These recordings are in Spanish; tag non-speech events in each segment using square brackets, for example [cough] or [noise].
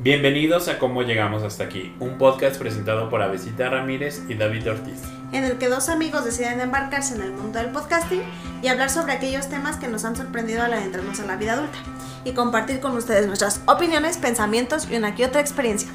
Bienvenidos a Cómo Llegamos Hasta Aquí, un podcast presentado por Avesita Ramírez y David Ortiz. en el que dos amigos deciden embarcarse en el mundo del podcasting y hablar sobre aquellos temas que nos han sorprendido al adentrarnos en la vida adulta y compartir con ustedes nuestras opiniones, pensamientos y una que otra experiencia.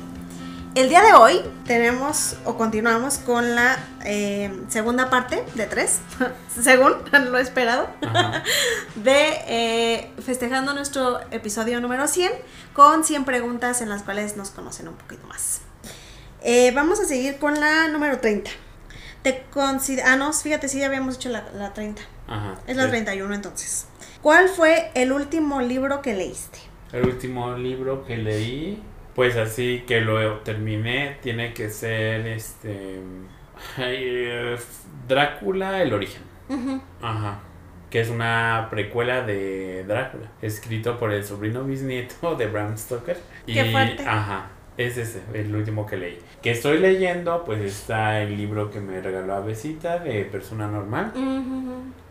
El día de hoy tenemos o continuamos con la eh, segunda parte de tres, [laughs] según lo esperado, Ajá. [laughs] de eh, festejando nuestro episodio número 100 con 100 preguntas en las cuales nos conocen un poquito más. Eh, vamos a seguir con la número 30. Te ah, no, fíjate, sí, ya habíamos hecho la, la 30. Ajá. Es la Sí. 31 entonces. ¿Cuál fue el último libro que leíste? El último libro que leí, pues así que lo terminé, tiene que ser este. Drácula, el origen. Ajá. Que es una precuela de Drácula, escrito por el sobrino bisnieto de Bram Stoker. Qué fuerte. Ajá. Es ese, el último que leí. Que estoy leyendo, pues está el libro que me regaló Avesita de Persona Normal.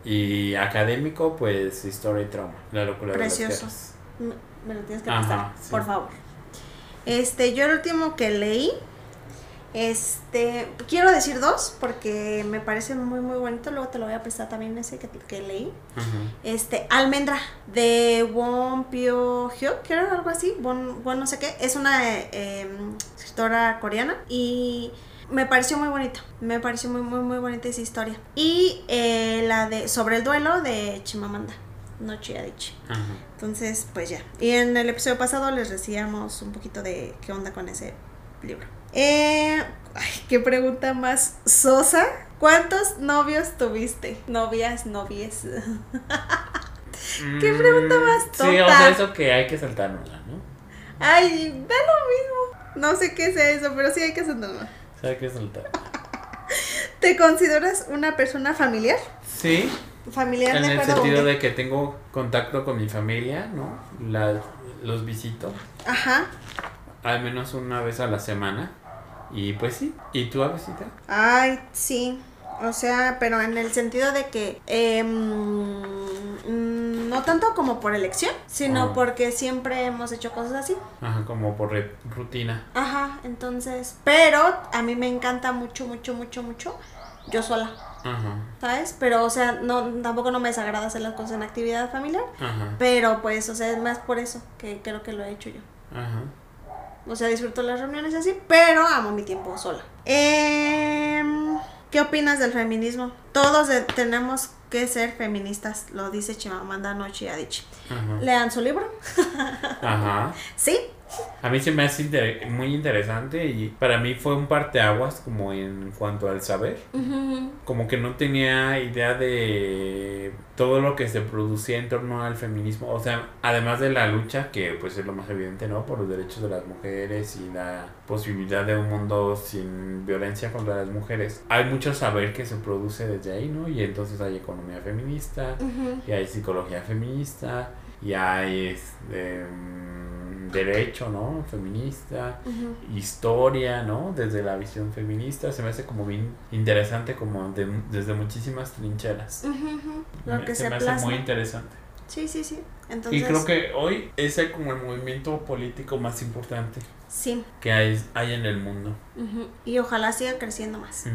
Y académico, pues Historia y Trauma. La locura de Precioso. las guerras. Me, me lo tienes que prestar, sí. por favor. Este, yo el último que leí, este, quiero decir dos porque me parece muy muy bonito, luego te lo voy a prestar también ese que, que leí. Este, Almendra de Won Pyo Hyuk, creo algo así, Won, Won no sé qué, es una eh, escritora coreana y me pareció muy bonito, me pareció muy muy muy bonita esa historia. Y eh, la de Sobre el duelo de Chimamanda, no Adichie. Ajá. Entonces, pues ya. Y en el episodio pasado les decíamos un poquito de qué onda con ese libro. Eh, ay, qué pregunta más sosa. ¿Cuántos novios tuviste? Novias, novies. [laughs] ¿Qué pregunta más Mm, Sí, o tonta? sea, eso que hay que saltárnosla, ¿no? Ay, da lo mismo. No sé qué sea eso, pero sí hay que. O sea, hay que saltar. [laughs] ¿Te consideras una persona familiar? Sí, Familiar en de el acuerdo sentido con de que tengo contacto con mi familia, ¿no? La- los visito Ajá. al menos una vez a la semana. Y pues sí. ¿Y tú, Avesita? Ay, sí. O sea, pero en el sentido de que mm, no tanto como por elección, sino Ah. porque siempre hemos hecho cosas así. Ajá, como por rutina. Ajá, entonces, pero a mí me encanta mucho, mucho, mucho, mucho yo sola, Ajá, ¿sabes? Pero, o sea, no, tampoco no me desagrada hacer las cosas en actividad familiar, ajá, pero pues, o sea, es más por eso que creo que lo he hecho yo. ajá. O sea, disfruto las reuniones así, pero amo mi tiempo sola. Em, ¿Qué opinas del feminismo? Todos de- tenemos que ser feministas, lo dice Chimamanda Noche Adichie. Lean su libro. Ajá. [laughs] ¿Sí? A mí se me hace inter- muy interesante y para mí fue un parteaguas como en cuanto al saber. Ujú. Como que no tenía idea de todo lo que se producía en torno al feminismo. O sea, además de la lucha, que pues es lo más evidente, ¿no? Por los derechos de las mujeres y la posibilidad de un mundo sin violencia contra las mujeres. Hay mucho saber que se produce desde ahí, ¿no? Y entonces hay economía feminista, Ujú. y hay psicología feminista, y hay este, mm, derecho, ¿no? Feminista, historia, ¿no? Desde la visión feminista, se me hace como bien interesante, como de- desde muchísimas trincheras. Lo Me- que se, me hace plasma. muy interesante. Sí, sí, sí. Entonces, Y creo que hoy es el- como el movimiento político más importante sí. que hay, hay en el mundo. Y ojalá siga creciendo más.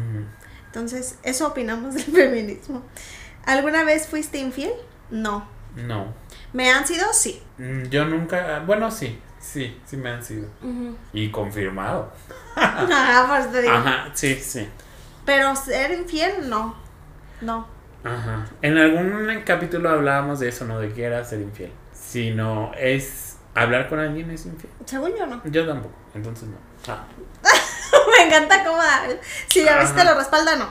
Entonces, eso opinamos del [laughs] feminismo. ¿Alguna vez fuiste infiel? No. No. ¿Me han sido? Sí. Mm, Yo nunca, bueno, sí, sí, sí me han sido. Y confirmado. Ajá, [laughs] pues te digo. Ajá, sí, sí. Pero ser infiel, no. No. Ajá. En algún capítulo hablábamos de eso, ¿no? De que era ser infiel. Si no es hablar con alguien es infiel. Según yo, no. Yo tampoco, entonces no. Ah. [laughs] Me encanta cómo. Si a veces te lo respalda, no.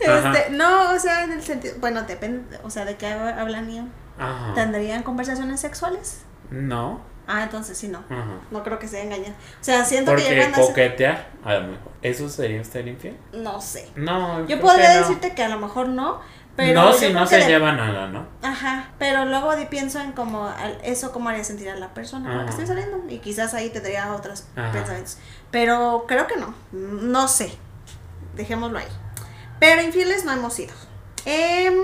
Este, no, o sea, en el sentido. Bueno, depende. O sea, de qué hablan y Ajá. ¿Tendrían conversaciones sexuales? No. Ah, entonces sí, no. Ajá. No creo que sea engañar. O sea, siento que Porque llegan a coquetear, a lo mejor. ¿Eso sería ser infiel? No sé. No. Yo podría que no. decirte que a lo mejor no. Pero no, si no que se de- lleva nada, ¿no? Ajá, pero luego pienso en como eso cómo haría sentir a la persona con la que estoy saliendo y quizás ahí tendría otros Ajá. pensamientos. Pero creo que no, no sé. Dejémoslo ahí. Pero infieles no hemos sido. Em,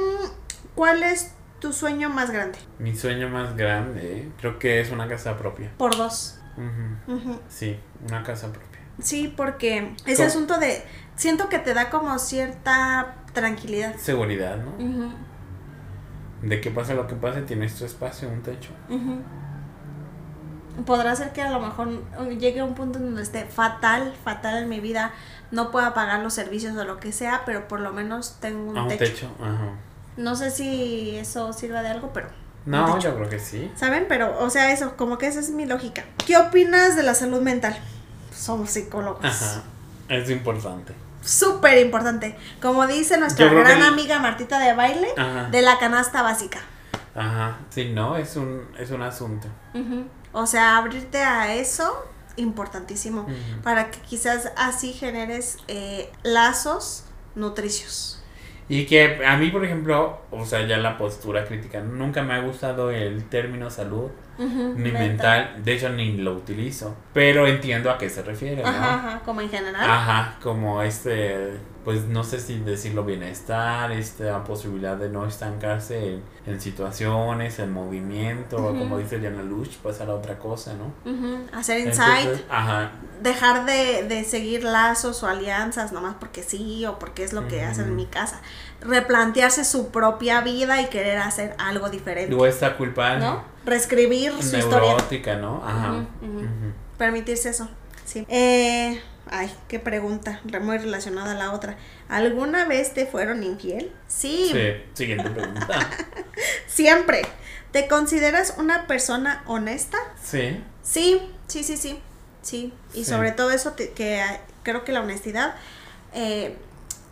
¿Cuál es tu sueño más grande? Mi sueño más grande, creo que es una casa propia. Por dos. Ujú. Ujú. Sí, una casa propia. Sí, porque ese ¿Cómo? asunto de... Siento que te da como cierta tranquilidad. Seguridad, ¿no? Ujú, De que pase lo que pase, tienes tu espacio, un techo. Podrá ser que a lo mejor llegue a un punto en donde esté fatal, fatal en mi vida, no pueda pagar los servicios o lo que sea, pero por lo menos tengo un, Ah, un techo. techo. Ajá. No sé si eso sirva de algo, pero... No, yo creo que sí. ¿Saben? Pero, o sea, eso, como que esa es mi lógica. ¿Qué opinas de la salud mental? Somos psicólogos. Ajá. Es importante. Súper importante. Como dice nuestra gran que amiga Martita de baile, Ajá. de la canasta básica. Ajá. Sí, no, es un, es un asunto. O sea, abrirte a eso, importantísimo. Para que quizás así generes eh, lazos nutricios. Y que a mí, por ejemplo, o sea, ya la postura crítica, nunca me ha gustado el término salud, Ujú, ni mental, de hecho ni lo utilizo, pero entiendo a qué se refiere, ¿no? Ajá, ajá, como en general. Ajá, como este, pues no sé si decirlo bienestar, esta posibilidad de no estancarse en, en situaciones, en movimiento, o como dice Diana Luch, pasar a otra cosa, ¿no? Ujú, Hacer insight. Ajá, dejar de, de seguir lazos o alianzas nomás porque sí o porque es lo que hacen en mi casa. Replantearse su propia vida y querer hacer algo diferente. luego esta culpa ¿No? Reescribir su historia. neurótica, ¿no? Ajá. Permitirse eso. Sí. Eh, ay, qué pregunta. re- Muy relacionada a la otra. ¿Alguna vez te fueron infiel? Sí, Sí, siguiente pregunta. [laughs] siempre. ¿Te consideras una persona honesta? Sí. Sí, sí, sí, sí. Sí. Y Sí. sobre todo eso te- que ah, creo que la honestidad eh,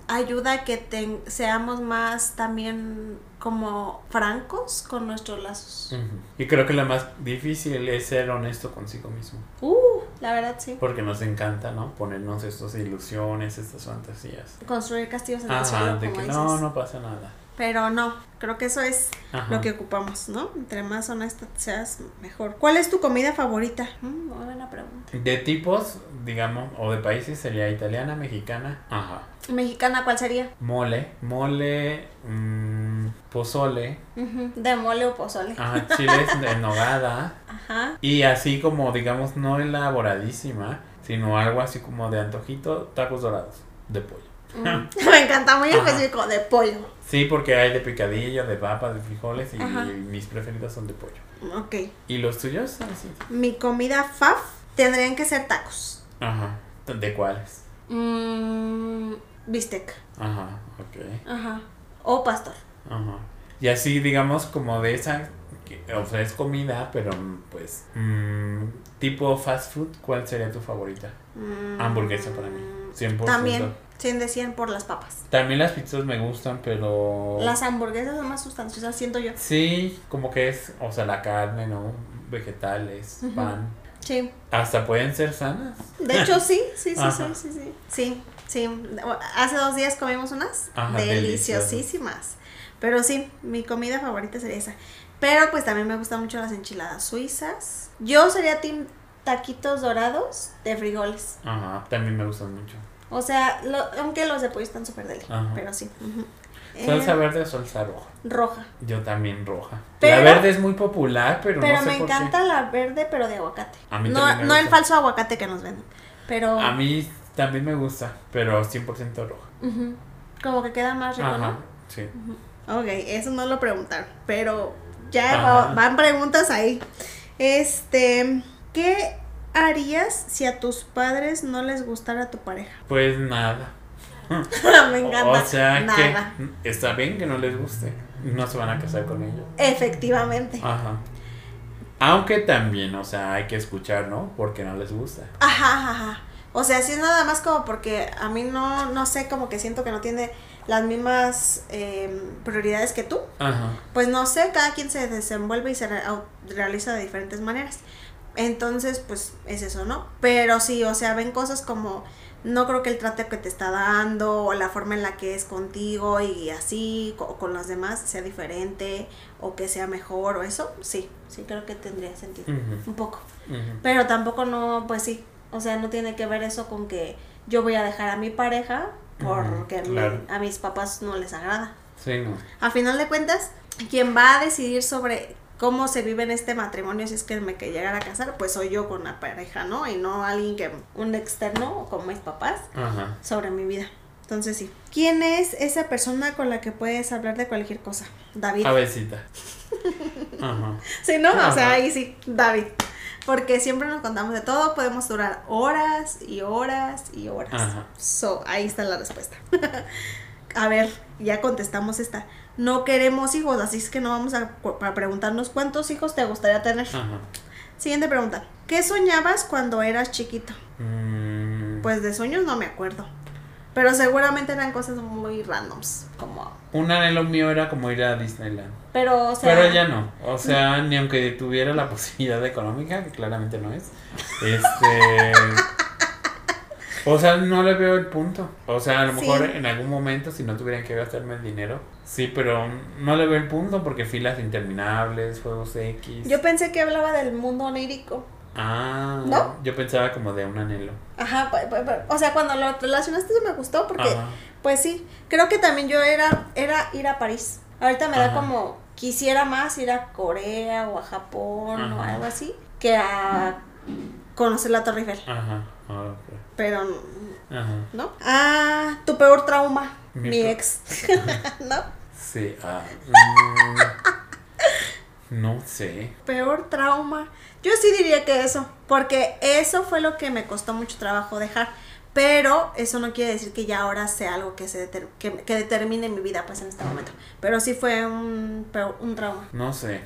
ayuda a que seamos más también como francos con nuestros lazos. Ujú. Y creo que lo más difícil es ser honesto consigo mismo. Uh, la verdad sí. Porque nos encanta, ¿no? Ponernos estas ilusiones, estas fantasías. Construir castillos en el Ajá, suelo, de como que dices. no, no pasa nada. Pero no, creo que eso es Ajá. lo que ocupamos, ¿no? Entre más honesta seas, mejor. ¿Cuál es tu comida favorita? Mm, buena pregunta. De tipos, digamos, o de países sería italiana, mexicana. Ajá. Mexicana, ¿cuál sería? Mole, mole, mm, pozole, De mole o pozole. ajá, chiles [laughs] de nogada. Ajá. Y así como, digamos, no elaboradísima, sino algo así como de antojito, tacos dorados de pollo. Mm, [laughs] Me encanta, muy Ajá. específico, de pollo. Sí, porque hay de picadillo, de papa, de frijoles y mis preferidos son de pollo. Ok. ¿Y los tuyos? Ah, sí. Mi comida faf tendrían que ser tacos. Ajá. ¿De cuáles? Mm, bistec. Ajá, ok. Ajá. O pastor. Ajá. Y así, digamos, como de esa, que, o sea, es comida, pero mm, pues, mm, tipo fast food, ¿cuál sería tu favorita? Mm, Hamburguesa para mí, 100%. También, 100 de 100 por las papas. También las pizzas me gustan, pero... Las hamburguesas son más sustanciosas, siento yo. Sí, como que es, o sea, la carne, ¿no? Vegetales, pan. Sí. Hasta pueden ser sanas. De hecho, sí, sí, sí, sí, sí, sí. Sí, sí. Hace dos días comimos unas Ajá, deliciosísimas. Pero sí, mi comida favorita sería esa. Pero pues también me gustan mucho las enchiladas suizas. Yo sería team taquitos dorados de frijoles. Ajá, también me gustan mucho. O sea, lo- aunque los de pollo están súper deli. Ajá. Pero sí. Salsa Eh, verde o salsa roja. roja. Yo también roja. Pero- la verde es muy popular, pero, Pero no sé me por qué. encanta la verde, pero de aguacate. A mí no me no el falso aguacate que nos venden. Pero A mí también me gusta, pero 100% roja. como que queda más rico, Ajá, ¿no? sí. Ok, eso no lo preguntaron, pero ya va- van preguntas ahí. Este, ¿qué harías si a tus padres no les gustara tu pareja? Pues nada. [laughs] Me encanta. O sea Nada. que está bien que no les guste. No se van a casar con ellos. Efectivamente. Ajá. Aunque también, o sea, hay que escuchar, ¿no? Porque no les gusta. Ajá, ajá. O sea, sí es nada más como porque a mí no, no sé, como que siento que no tiene las mismas eh, prioridades que tú. Ajá. Pues no sé, cada quien se desenvuelve y se re- realiza de diferentes maneras. Entonces, pues es eso, ¿no? Pero sí, o sea, ven cosas como no creo que el trato que te está dando o la forma en la que es contigo y así o con los demás sea diferente o que sea mejor o eso, sí, sí creo que tendría sentido. Un poco. Pero tampoco no, pues sí, o sea, no tiene que ver eso con que yo voy a dejar a mi pareja porque claro. a mis papás no les agrada. Sí, no. A final de cuentas, quien va a decidir sobre cómo se vive en este matrimonio si es que me que llegara a casar, pues soy yo con la pareja, ¿no? Y no alguien que, un externo como mis papás, Ajá. sobre mi vida. Entonces sí. ¿Quién es esa persona con la que puedes hablar de cualquier cosa? David. Cabecita. [laughs] Ajá. Sí, ¿no? O sea, ahí sí, David. Porque siempre nos contamos de todo, podemos durar horas y horas y horas. Ajá. So, ahí está la respuesta. [laughs] a ver, ya contestamos esta. No queremos hijos, así es que no vamos a, a preguntarnos cuántos hijos te gustaría tener. Ajá. Siguiente pregunta. ¿Qué soñabas cuando eras chiquito? Mm, Pues de sueños no me acuerdo. Pero seguramente eran cosas muy randoms. Como. un anhelo mío era como ir a Disneyland. Pero, o sea. Pero ya no. O sea, ni aunque tuviera la [laughs] posibilidad económica, que claramente no es. Este. [laughs] O sea, no le veo el punto. O sea, a lo Sí. mejor en algún momento, si no tuvieran que gastarme el dinero. Sí, pero no le veo el punto porque filas interminables, juegos X. Yo pensé que hablaba del mundo onírico. Ah, ¿No? yo pensaba como de un anhelo. Ajá, o sea, cuando lo relacionaste eso me gustó porque, Ajá. pues sí, creo que también yo era, era ir a París. Ahorita me da como, quisiera más ir a Corea o a Japón o algo así, que a conocer la Torre Eiffel. Ajá. ah, ok. Pero, Ajá. ¿no? Ah, tu peor trauma, Mi mi, ex. [laughs] [laughs] ¿No? Sí. Ah, mm, no sé. Peor trauma. Yo sí diría que eso, porque eso fue lo que me costó mucho trabajo dejar. Pero eso no quiere decir que ya ahora sea algo que se deter- que, que determine mi vida pues en este momento. Pero sí fue un, peor- un trauma. No sé,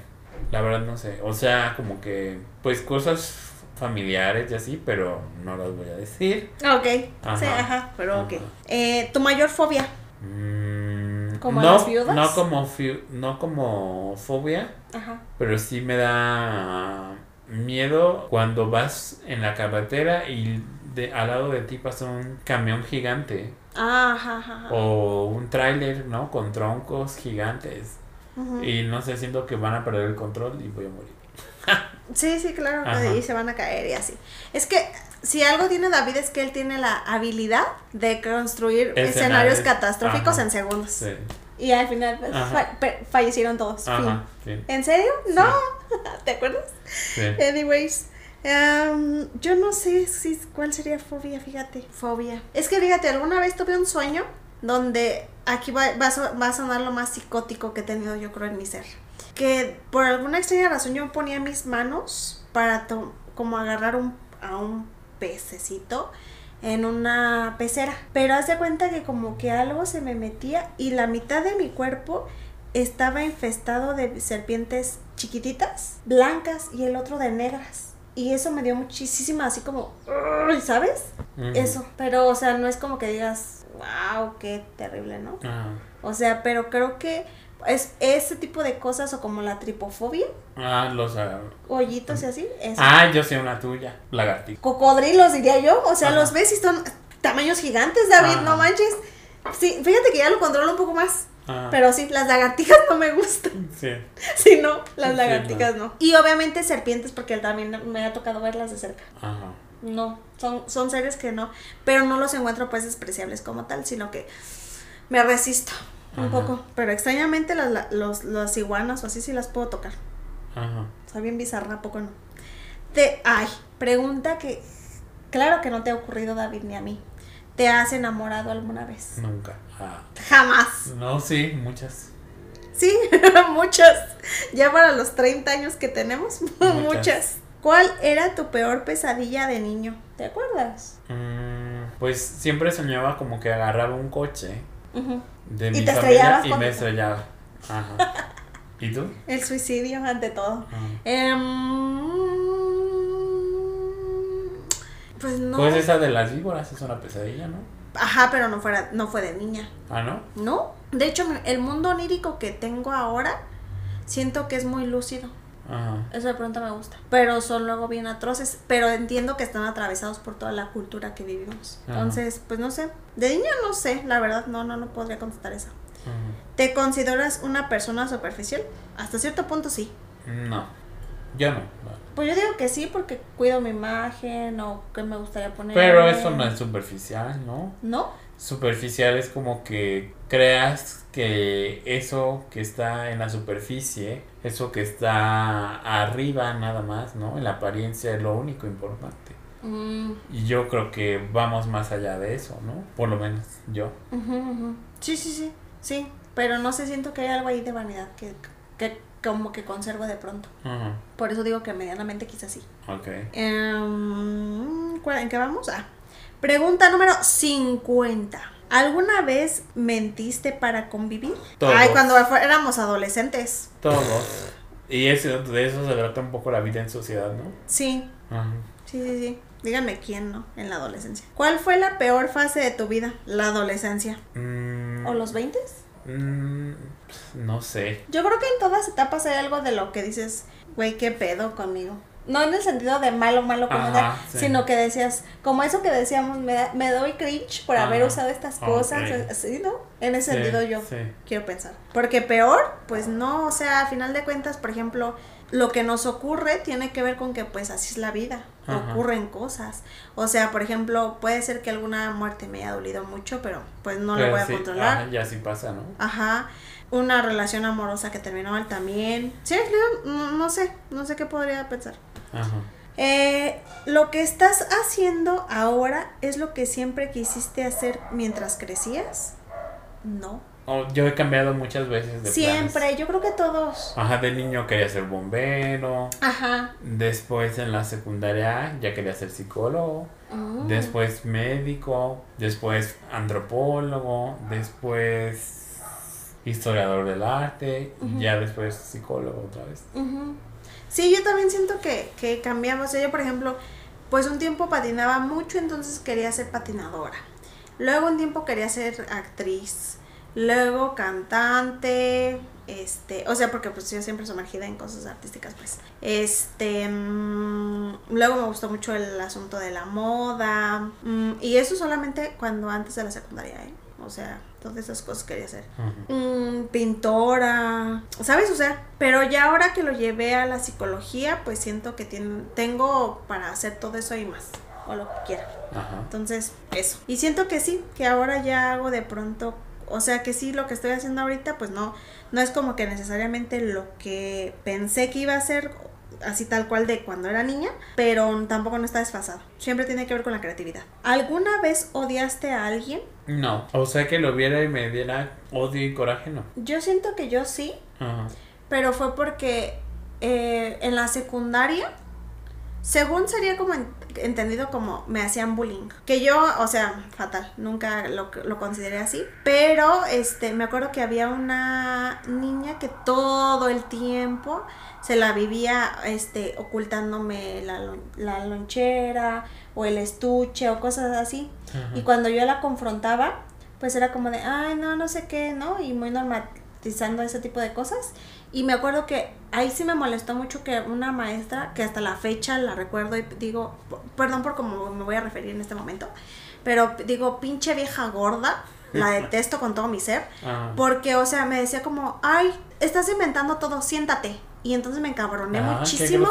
la verdad no sé. O sea, como que, pues cosas familiares y así, pero no las voy a decir. Ok, Ajá. sí, ajá, pero ok. Ajá. Eh, tu mayor fobia. Mm, ¿Como no, las viudas? No como, no como fobia, Ajá. pero sí me da miedo cuando vas en la carretera y de, al lado de ti pasa un camión gigante Ah, Ajá, o un tráiler, ¿no? Con troncos gigantes. Y no sé, siento que van a perder el control y voy a morir. Sí, sí, claro, Ajá. y se van a caer y así. Es que si algo tiene David es que él tiene la habilidad de construir Escenarios. escenarios catastróficos Ajá. en segundos. Sí. Y al final pues, fa- fallecieron todos. Fin. Ajá, sí. ¿En serio? No. [laughs] ¿Te acuerdas? Anyways. em, yo no sé si cuál sería fobia, fíjate. Fobia. Es que fíjate, alguna vez tuve un sueño donde aquí va, va a so- va a sonar lo más psicótico que he tenido yo creo en mi ser. Que por alguna extraña razón yo ponía mis manos para como agarrar un, a un pececito en una pecera. Pero haz de cuenta que como que algo se me metía y la mitad de mi cuerpo estaba infestado de serpientes chiquititas, blancas y el otro de negras. Y eso me dio muchísima, así como, ¿sabes? Eso. Pero, o sea, no es como que digas, wow, qué terrible, ¿no? Ajá. O sea, pero creo que es ese tipo de cosas o como la tripofobia, Ah, los. ah, hoyitos y así, eso. Ah, yo sé una tuya. Lagartija. Cocodrilos, diría yo. O sea, Ajá. los ves y son tamaños gigantes, David, Ajá. no manches. Sí, fíjate que ya lo controlo un poco más. Ah, Pero sí, las lagartijas no me gustan. [laughs] Sí. Sí, no, las Sí, lagartijas no. Y obviamente serpientes, porque también me ha tocado verlas de cerca. Ajá. No, son, son seres que no. Pero no los encuentro pues despreciables como tal, sino que me resisto un Ajá. poco. Pero extrañamente las, la- los, las iguanas o así sí las puedo tocar. Ajá. Soy bien bizarra, ¿a poco no? Te, ay, pregunta que claro que no te ha ocurrido David ni a mí. ¿Te has enamorado alguna vez? Nunca. Ah. Jamás. No, sí, muchas. Sí, [laughs] muchas. Ya para los 30 años que tenemos, [laughs] muchas. Muchas. ¿Cuál era tu peor pesadilla de niño? ¿Te acuerdas? Mm, pues siempre soñaba como que agarraba un coche De Y mi te familia y me estrellaba. Ajá. ¿Y tú? El suicidio ante todo. Em, pues no. Pues esa de las víboras es una pesadilla, ¿no? Ajá, pero no, fuera, no fue de niña. Ah, ¿no? ¿No? De hecho, el mundo onírico que tengo ahora, siento que es muy lúcido. Ajá. Eso de pronto me gusta. Pero son luego bien atroces. Pero entiendo que están atravesados por toda la cultura que vivimos. Ajá. Entonces, pues no sé. De niña no sé, la verdad, no, no, no podría contestar eso. Ajá. ¿Te consideras una persona superficial? Hasta cierto punto sí. No. Yo no. no. Pues yo digo que sí porque cuido mi imagen o que me gustaría poner. Pero eso no es superficial, ¿no? ¿No? Superficial es como que creas que eso que está en la superficie, eso que está arriba nada más, ¿no? En la apariencia es lo único importante. Mm, Y yo creo que vamos más allá de eso, ¿no? Por lo menos yo. Sí, sí, sí. Sí. Pero no sé, siento que hay algo ahí de vanidad que, que como que conservo de pronto. Por eso digo que medianamente quizás sí. ok. Em, ¿cuál- ¿En qué vamos? Ah, pregunta número 50. ¿Alguna vez mentiste para convivir? Todos. Ay, cuando éramos adolescentes. Todos. Y eso, de eso se trata un poco la vida en sociedad, ¿no? Sí, Ajá. sí, sí, sí. Díganme quién, ¿no? En la adolescencia. ¿Cuál fue la peor fase de tu vida? La adolescencia. Mm, ¿O los 20? mm, no sé. Yo creo que en todas etapas hay algo de lo que dices, güey, qué pedo conmigo. No en el sentido de malo, malo como Ajá, tal, sí. sino que decías, como eso que decíamos, me, da- me doy cringe por haber usado estas cosas, así, ¿no? En ese Sí, sentido yo sí. quiero pensar. Porque peor, pues no, o sea, a final de cuentas, por ejemplo, lo que nos ocurre tiene que ver con que pues así es la vida, Ajá. ocurren cosas. O sea, por ejemplo, puede ser que alguna muerte me haya dolido mucho, pero pues no Pero lo voy a sí, controlar. ajá, ya sí pasa, ¿no? Ajá. Una relación amorosa que terminó mal también. Sí, no, no sé, no sé qué podría pensar. Ajá. Eh, lo que estás haciendo ahora es lo que siempre quisiste hacer mientras crecías. No. Oh, yo he cambiado muchas veces de Siempre, planes. yo creo que todos. Ajá, de niño quería ser bombero. Ajá. Después en la secundaria ya quería ser psicólogo. Mm. Después médico. Después antropólogo. Después historiador del arte. Ya después psicólogo otra vez. Sí, yo también siento que, que cambiamos. O sea, yo, por ejemplo, pues un tiempo patinaba mucho, entonces quería ser patinadora. Luego un tiempo quería ser actriz. Luego cantante. Este, o sea, porque pues yo siempre sumergida en cosas artísticas, pues. Este, mm, luego me gustó mucho el asunto de la moda. mm, y eso solamente cuando antes de la secundaria, ¿eh? O sea, todas esas cosas quería hacer mm, pintora, ¿sabes? O sea, pero ya ahora que lo llevé a la psicología, pues siento que tiene, tengo para hacer todo eso y más, o lo que quiera. Entonces, eso. Y siento que sí, que ahora ya hago de pronto, o sea, que sí, lo que estoy haciendo ahorita, pues no, no es como que necesariamente lo que pensé que iba a ser así tal cual de cuando era niña, pero tampoco no está desfasado. Siempre tiene que ver con la creatividad. ¿Alguna vez odiaste a alguien? No. O sea que lo viera y me diera odio y coraje, no. Yo siento que yo sí, Ajá. pero fue porque eh, en la secundaria, según sería como en- entendido como me hacían bullying, que yo, o sea, fatal, nunca lo, lo consideré así, pero este, me acuerdo que había una niña que todo el tiempo se la vivía este, ocultándome la, la lonchera o el estuche o cosas así. Y cuando yo la confrontaba, pues era como de, ay, no, no sé qué, ¿no? Y muy normatizando ese tipo de cosas. Y me acuerdo que ahí sí me molestó mucho que una maestra, que hasta la fecha la recuerdo y digo, perdón por cómo me voy a referir en este momento, pero digo, pinche vieja gorda, la [laughs] detesto con todo mi ser. Ajá. Porque, o sea, me decía como, ay, estás inventando todo, siéntate. Y entonces me encabroné Ah, muchísimo.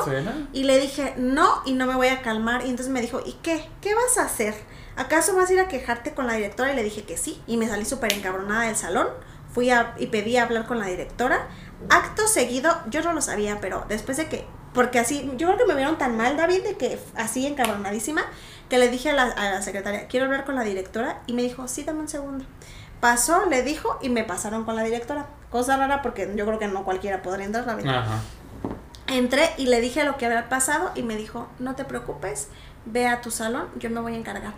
Y le dije, no, y no me voy a calmar. Y entonces me dijo, ¿y qué? ¿Qué vas a hacer? ¿Acaso vas a ir a quejarte con la directora? Y le dije que sí. Y me salí súper encabronada del salón. Fui a, y pedí hablar con la directora. Acto seguido, yo no lo sabía, pero después de que, porque así, yo creo que me vieron tan mal, David, de que así encabronadísima, que le dije a la, a la secretaria, quiero hablar con la directora. Y me dijo, sí, dame un segundo. Pasó, le dijo, y me pasaron con la directora. Cosa rara porque yo creo que no cualquiera podría entrar, David. Ajá. Entré y le dije lo que había pasado y me dijo, no te preocupes, ve a tu salón, yo me voy a encargar.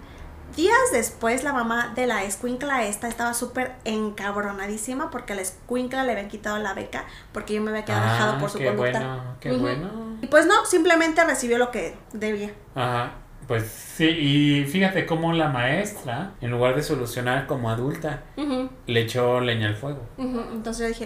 Días después la mamá de la escuincla esta estaba súper encabronadísima porque a la escuincla le habían quitado la beca porque yo me había quedado dejado Ah, por su qué conducta. bueno, qué bueno. Y pues no, simplemente recibió lo que debía. Ajá. Pues sí, y fíjate cómo la maestra, en lugar de solucionar como adulta, le echó leña al fuego. Entonces yo dije,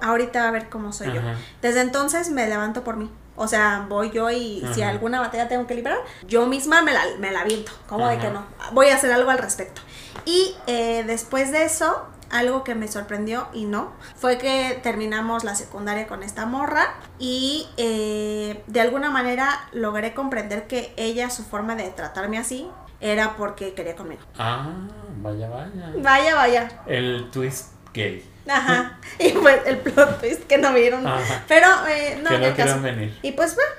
ahorita a ver cómo soy yo. Desde entonces me levanto por mí. O sea, voy yo y si alguna batalla tengo que librar, yo misma me la, me la aviento. ¿Cómo de que no? Voy a hacer algo al respecto. Y eh, después de eso, algo que me sorprendió y no, fue que terminamos la secundaria con esta morra y eh, de alguna manera logré comprender que ella, su forma de tratarme así, era porque quería conmigo. Ah, vaya, vaya. Vaya, vaya. El twist gay. Ajá. Y pues el plot twist que no vieron. Ajá. Pero eh, no, que no quieran venir. Y pues bueno,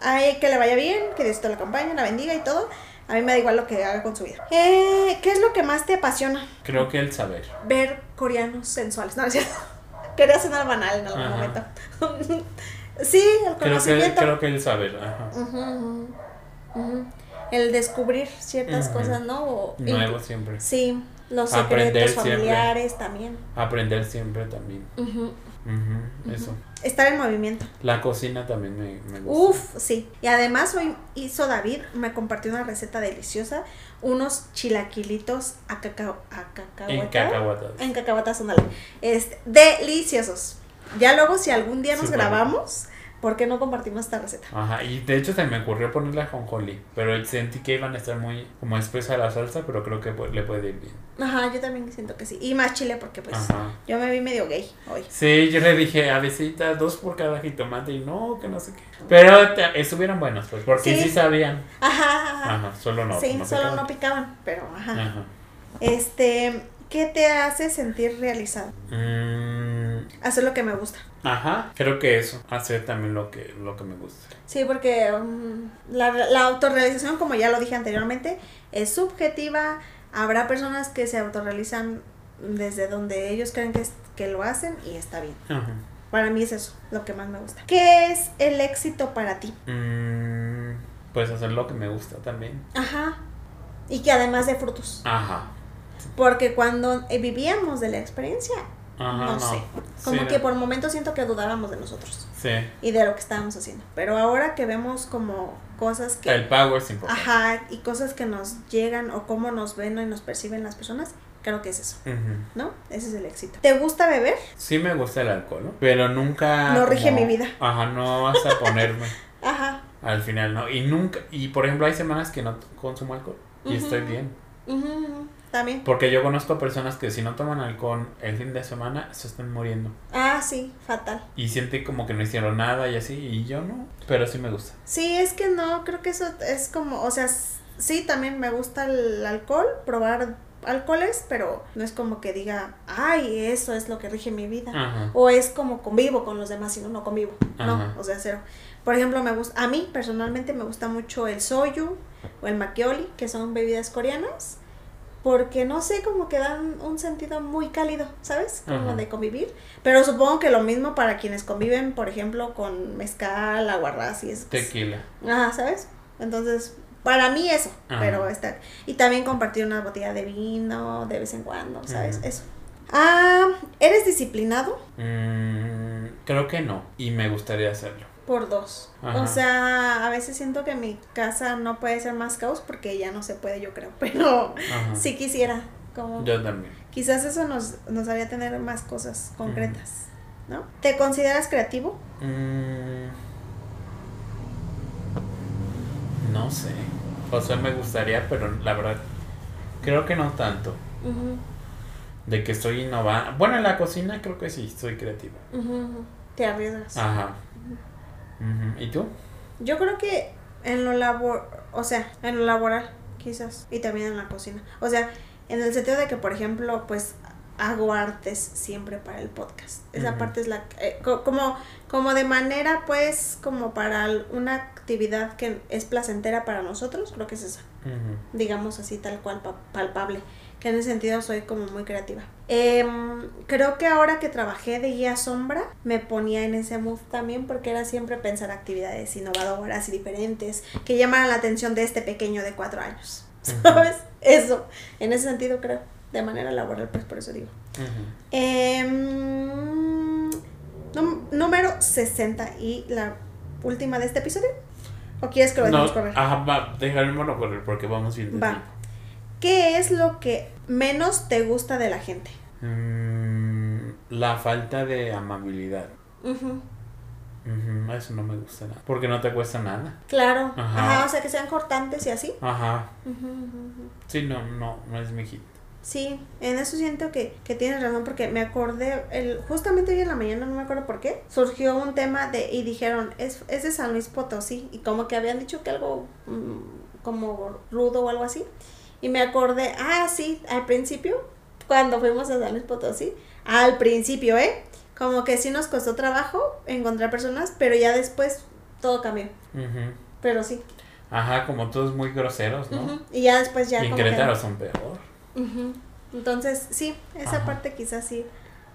ahí que le vaya bien, que Dios te la acompañe, la bendiga y todo. A mí me da igual lo que haga con su vida. Eh, ¿Qué es lo que más te apasiona? Creo que el saber. Ver coreanos sensuales. No, es cierto. [laughs] Quería sonar banal en algún Ajá. momento. [laughs] sí, el Creo que, conocimiento. creo que el saber. Ajá. El descubrir ciertas cosas, ¿no? O- Nuevo siempre. Sí, los Aprender secretos siempre. familiares también. Aprender siempre también. Ujú. Ujú, Eso. Estar en movimiento. La cocina también me, me gusta. Uf, sí. Y además hoy hizo David, me compartió una receta deliciosa, unos chilaquilitos a cacao, a En cacahuata. cacahuatas. En cacahuatas, ándale. Este, deliciosos. Ya luego si algún día nos grabamos, ¿por qué no compartimos esta receta? Ajá, y de hecho se me ocurrió ponerle ajonjolí, pero sentí que iban a estar muy como espesa la salsa, pero creo que le puede ir bien. Ajá, yo también siento que sí. Y más chile porque pues Ajá. yo me vi medio gay hoy. Sí, yo le dije a Besita dos por cada jitomate y no, que no sé qué. Pero te- estuvieron buenos, pues, porque sí, Sí. sabían. Ajá, ajá. Ajá, solo no. sí, no solo picaban. no picaban, pero ajá. Ajá. Este, ¿qué te hace sentir realizado? Mm, Hacer lo que me gusta. ajá, creo que eso, hacer también lo que, lo que me gusta. Sí, porque la, la autorrealización, como ya lo dije anteriormente, es subjetiva. Habrá personas que se autorrealizan desde donde ellos creen que, es- que lo hacen y está bien. Ajá. Para mí es eso, lo que más me gusta. ¿Qué es el éxito para ti? Mm, pues hacer lo que me gusta también. Ajá. Y que además de frutos. Ajá. Porque cuando eh, vivíamos de la experiencia, Ajá, no, no. sé. Como Sí, que no. por momentos siento que dudábamos de nosotros Sí, y de lo que estábamos haciendo. Pero ahora que vemos como cosas que... el power es importante. Ajá, y cosas que nos llegan o cómo nos ven y nos perciben las personas, creo que es eso, Ujú. ¿no? Ese es el éxito. ¿Te gusta beber? Sí me gusta el alcohol, ¿no? pero nunca... No rige como- mi vida. Ajá, no vas a ponerme [laughs] Ajá. al final, ¿no? Y nunca, y por ejemplo hay semanas que no consumo alcohol y estoy bien. Ujú, También. Porque yo conozco personas que si no toman alcohol el fin de semana se están muriendo. Ah, sí, fatal. Y sienten como que no hicieron nada y así, y yo no, pero sí me gusta. Sí, es que no, creo que eso es como, o sea, sí, también me gusta el alcohol, probar alcoholes, pero no es como que diga, ay, eso es lo que rige mi vida. Ajá. O es como convivo con los demás, sino no convivo. Ajá. No, o sea, cero. Por ejemplo, me gusta, a mí personalmente me gusta mucho el soju o el makioli, que son bebidas coreanas, porque no sé, como que dan un sentido muy cálido, ¿sabes? Como Ajá. de convivir. Pero supongo que lo mismo para quienes conviven, por ejemplo, con mezcal, aguarrás y eso. Tequila. Ajá, ¿sabes? Entonces, para mí eso, pero está. Y también compartir una botella de vino de vez en cuando, ¿sabes? Eso. Ah, ¿eres disciplinado? Mm, creo que no, y me gustaría hacerlo. Por dos. Ajá. O sea, a veces siento que mi casa no puede ser más caos porque ya no se puede, yo creo. [laughs] Pero Ajá. sí quisiera. Como Yo también. quizás eso nos, nos haría tener más cosas concretas. ¿No? ¿Te consideras creativo? Mm, no sé. O sea, me gustaría, pero la verdad, creo que no tanto. De que estoy innovando. Bueno, en la cocina creo que sí, soy creativa. Te arriesgas. Ajá. ¿Y tú? Yo creo que en lo labor, o sea, en lo laboral, quizás, y también en la cocina. O sea, en el sentido de que, por ejemplo, pues hago artes siempre para el podcast. Esa parte es la eh, co- como como de manera pues como para una actividad que es placentera para nosotros, creo que es esa. Digamos así tal cual pa- palpable, que en ese sentido soy como muy creativa. Em, creo que ahora que trabajé de guía sombra me ponía en ese mood también porque era siempre pensar actividades innovadoras y diferentes que llamaran la atención de este pequeño de cuatro años. ¿Sabes? Eso, en ese sentido creo, de manera laboral, pues por eso digo. Em, número 60 y la última de este episodio. ¿O quieres que lo No, dejemos correr? ajá, va, déjalo correr porque vamos bien de Va. ¿Qué es lo que menos te gusta de la gente? Mm, la falta de amabilidad. Ujú, Ujú, Eso no me gusta nada. Porque no te cuesta nada. Claro. Ajá. Ajá. o sea, que sean cortantes y así. Ajá. Ujú. Sí, no, no, no es mi hit. Sí, en eso siento que, que tienes razón porque me acordé, el, justamente hoy en la mañana, no me acuerdo por qué, surgió un tema de, y dijeron, es, es de San Luis Potosí, y como que habían dicho que algo mm, como rudo o algo así, y me acordé, ah, sí, al principio, cuando fuimos a San Luis Potosí, al principio, ¿eh? Como que sí nos costó trabajo encontrar personas, pero ya después todo cambió, pero sí. Ajá, como todos muy groseros, ¿no? Y ya después ya y en que- son peor. Ujú. Entonces, sí, esa Ajá. parte quizás sí,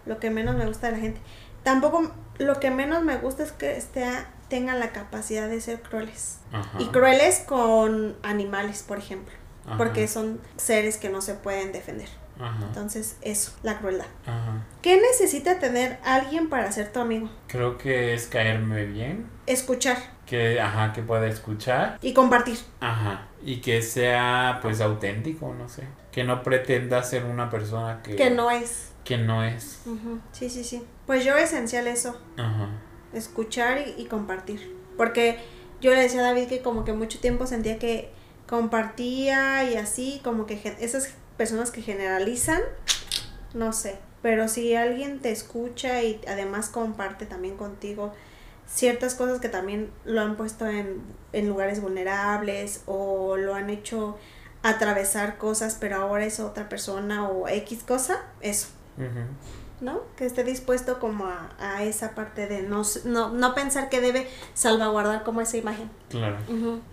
lo que menos me gusta de la gente. Tampoco, lo que menos me gusta es que esté, tengan la capacidad de ser crueles. Ajá. Y crueles con animales, por ejemplo. Ajá. Porque son seres que no se pueden defender. Ajá. Entonces, eso, la crueldad. Ajá. ¿Qué necesita tener alguien para ser tu amigo? Creo que es caerme bien. Escuchar Que, ajá, que pueda escuchar. y compartir. Ajá. Y que sea, pues, auténtico, no sé. Que no pretenda ser una persona que... Que no es. Que no es. Ujú, Sí, sí, sí. Pues yo esencial eso. Ajá. escuchar y, y compartir. Porque yo le decía a David que como que mucho tiempo sentía que compartía y así, como que esas personas que generalizan, no sé. Pero si alguien te escucha y además comparte también contigo ciertas cosas que también lo han puesto en, en lugares vulnerables o lo han hecho atravesar cosas, pero ahora es otra persona o X cosa, eso. ¿No? Que esté dispuesto como a, a esa parte de no, no, no pensar que debe salvaguardar como esa imagen. Claro.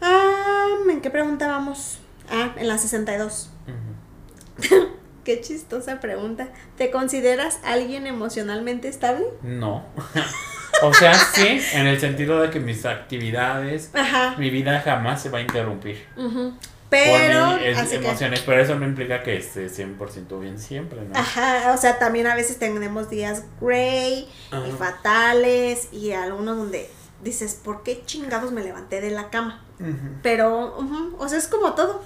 Ah, ¿en qué pregunta vamos? Ah, en la 62. Ujú. [laughs] Qué chistosa pregunta. ¿Te consideras alguien emocionalmente estable? No. [laughs] o sea, sí, en el sentido de que mis actividades, Ajá. mi vida jamás se va a interrumpir. ujú. Pero, por mis así que- emociones, pero eso no implica que esté 100% bien siempre, ¿no? Ajá, o sea, también a veces tenemos días gray y Ajá. fatales y algunos donde dices, ¿por qué chingados me levanté de la cama? Pero, o sea, es como todo.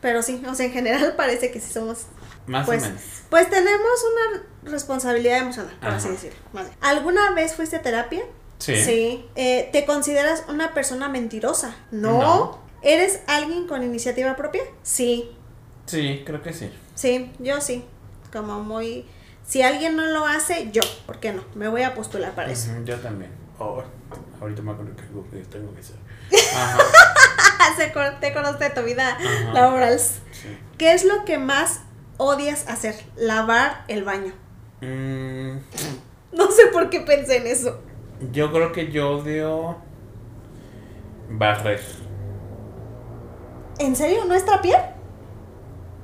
Pero sí, o sea, en general [laughs] parece que sí somos Más Pues, o menos. Pues tenemos una responsabilidad emocional, por así decirlo. más bien. ¿Alguna vez fuiste a terapia? Sí. Eh, ¿Te consideras una persona mentirosa? No. No. ¿Eres alguien con iniciativa propia? Sí. Sí, creo que sí. Sí, yo sí. Como muy... Si alguien no lo hace, yo. ¿Por qué no? Me voy a postular para eso. Yo también. Oh, ahorita me acuerdo que tengo que hacer. [laughs] Ajá. Te conoce de tu vida Ajá. laboral. Sí. ¿Qué es lo que más odias hacer? Lavar el baño. Mm, No sé por qué pensé en eso. yo creo que yo odio barrer. ¿En serio? ¿No es trapear?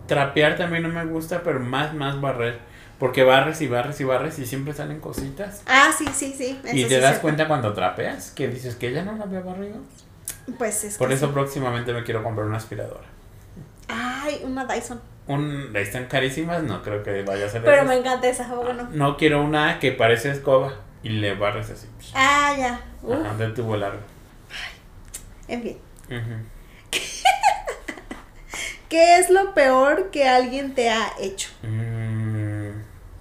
Trapear también no me gusta, pero más, más barrer. Porque barres y barres y barres y siempre salen cositas. Ah, sí, sí, sí. eso y te das cuenta cuando trapeas que dices que ya no la había barrido. Pues es Por que eso sí. próximamente me quiero comprar una aspiradora. Ay, una Dyson. Un, están carísimas, no creo que vaya a ser Pero esas. me encanta esa, bueno. No quiero una que parece escoba y le barres así. Ah, ya. Ajá, de tubo largo. en fin. Ujú. [laughs] ¿Qué es lo peor que alguien te ha hecho? Mm,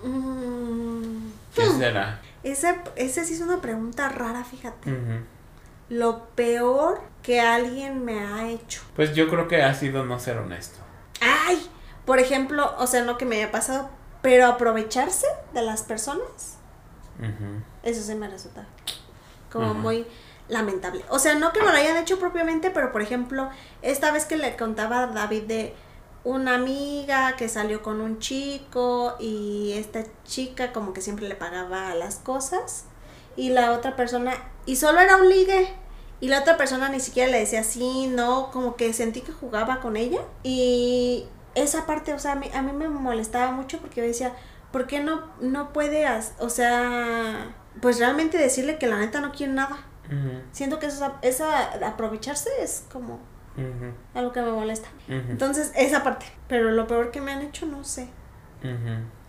Mm, ¿Qué será? esa, esa sí es una pregunta rara, fíjate. Lo peor que alguien me ha hecho. Pues yo creo que ha sido no ser honesto. Ay, por ejemplo, o sea, no que me haya pasado, pero aprovecharse de las personas. Eso sí me resulta como muy lamentable. O sea, no que me lo hayan hecho propiamente, pero por ejemplo, esta vez que le contaba a David de una amiga que salió con un chico y esta chica como que siempre le pagaba las cosas y la otra persona, y solo era un ligue. Y la otra persona ni siquiera le decía sí, no, como que sentí que jugaba con ella. Y esa parte, o sea, a mí, a mí me molestaba mucho porque yo decía, ¿por qué no, no puede, o sea, pues realmente decirle que la neta no quiere nada? Siento que eso, esa aprovecharse es como algo que me molesta. Entonces, esa parte. Pero lo peor que me han hecho, no sé.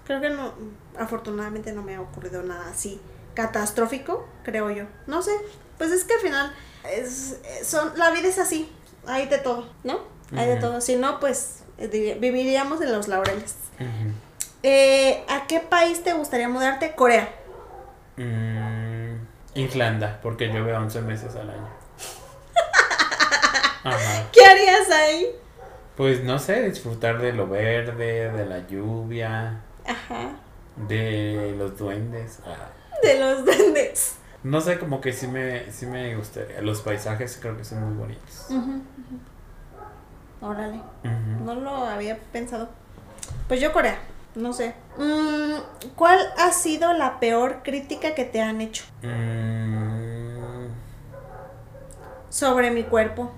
Creo que no, afortunadamente no me ha ocurrido nada así catastrófico, creo yo. No sé. Pues es que al final, es, son, la vida es así. Hay de todo, ¿no? Hay de todo. Si no, pues eh, viviríamos en los laureles. Eh, ¿A qué país te gustaría mudarte? Corea. Mm, Irlanda, porque yo veo 11 meses al año. [laughs] Ajá. ¿Qué harías ahí? Pues no sé, disfrutar de lo verde, de la lluvia, Ajá. de los duendes. ah. De los duendes. No sé, como que sí me, sí me gustaría. Los paisajes creo que son muy bonitos. Ujú, ujú. Órale. Ujú. No lo había pensado. Pues yo Corea, no sé. Mm, ¿Cuál ha sido la peor crítica que te han hecho Mm, sobre mi cuerpo?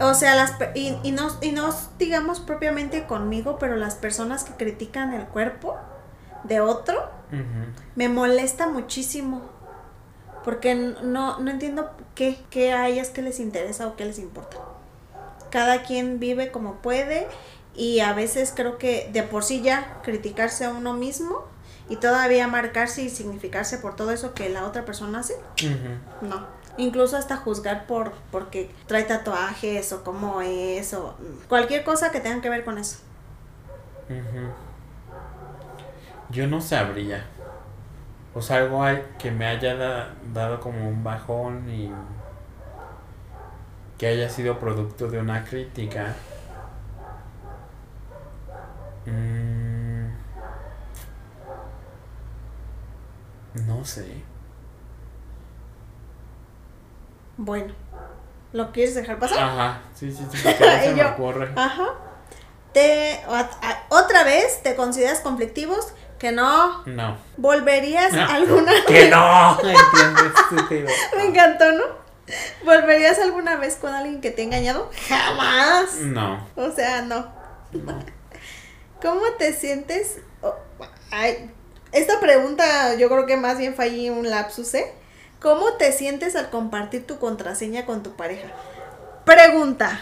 O sea, las y, y no, y no digamos propiamente conmigo, pero las personas que critican el cuerpo de otro me molesta muchísimo. Porque no, no entiendo qué, qué a ellas que les interesa o qué les importa. Cada quien vive como puede y a veces creo que de por sí ya criticarse a uno mismo y todavía marcarse y significarse por todo eso que la otra persona hace, no. Incluso hasta juzgar por porque trae tatuajes o cómo es o cualquier cosa que tenga que ver con eso. Ujú. Yo no sabría. O sea, algo hay que me haya da- dado como un bajón y que haya sido producto de una crítica. Mm. No sé. Bueno, ¿lo quieres dejar pasar? Ajá, sí, sí, sí, no [laughs] se me ocurre. Ajá. Te, a- otra vez te consideras conflictivos que no No. volverías No. alguna [laughs] Que vez. no, [laughs] entiendes, estúpido. Me encantó, ¿no? ¿Volverías alguna vez con alguien que te ha engañado? Jamás. No. O sea, no. no. ¿Cómo te sientes? Oh, ay, esta pregunta yo creo que más bien ahí un lapsus, ¿eh? ¿Cómo te sientes al compartir tu contraseña con tu pareja? Pregunta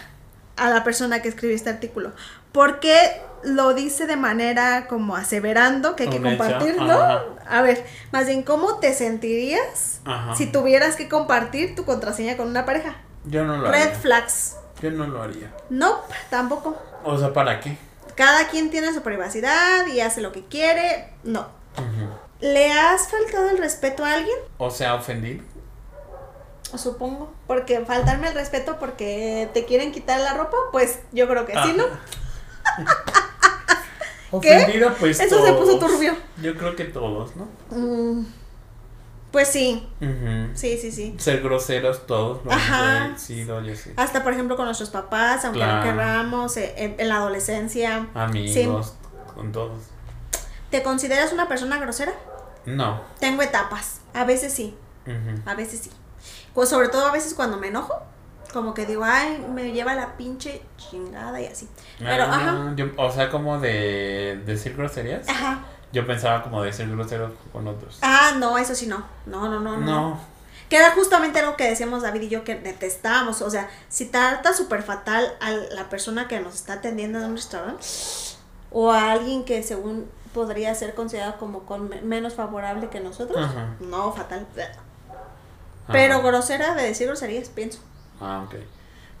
a la persona que escribió este artículo. ¿Por qué lo dice de manera como aseverando que hay que compartirlo? ajá. A ver, más bien, ¿cómo te sentirías Ajá. si tuvieras que compartir tu contraseña con una pareja? Yo no lo Red haría. flags. Yo no lo haría. No, tampoco. O sea, ¿para qué? Cada quien tiene su privacidad y hace lo que quiere. No. ¿Le has faltado el respeto a alguien? O sea, ofendido. Supongo. Porque faltarme el respeto porque te quieren quitar la ropa, pues yo creo que sí, ¿no? [laughs] Ofendido, pues Eso se puso todos. turbio. Yo creo que todos, ¿no? Mm, pues sí, sí, sí, sí. Ser groseros todos. Lo Ajá. sido, yo sí. Hasta por ejemplo con nuestros papás, aunque Claro. no querramos, eh, en, en la adolescencia. Amigos, con todos. ¿Te consideras una persona grosera? No. Tengo etapas. A veces sí, a veces sí. Pues sobre todo a veces cuando me enojo. Como que digo, ay, me lleva la pinche chingada y así. Pero, Ah, ajá. yo- o sea, como de decir groserías. Ajá. Yo pensaba como de ser grosero con otros. Ah, no, eso sí no. No, no, no, no. no. Que era justamente algo que decíamos David y yo que detestábamos. O sea, si trata súper fatal a la persona que nos está atendiendo en un restaurante o a alguien que según podría ser considerado como con me- menos favorable que nosotros, Ajá. no, fatal. Ajá. Pero grosera de decir groserías, pienso. Ah, ok.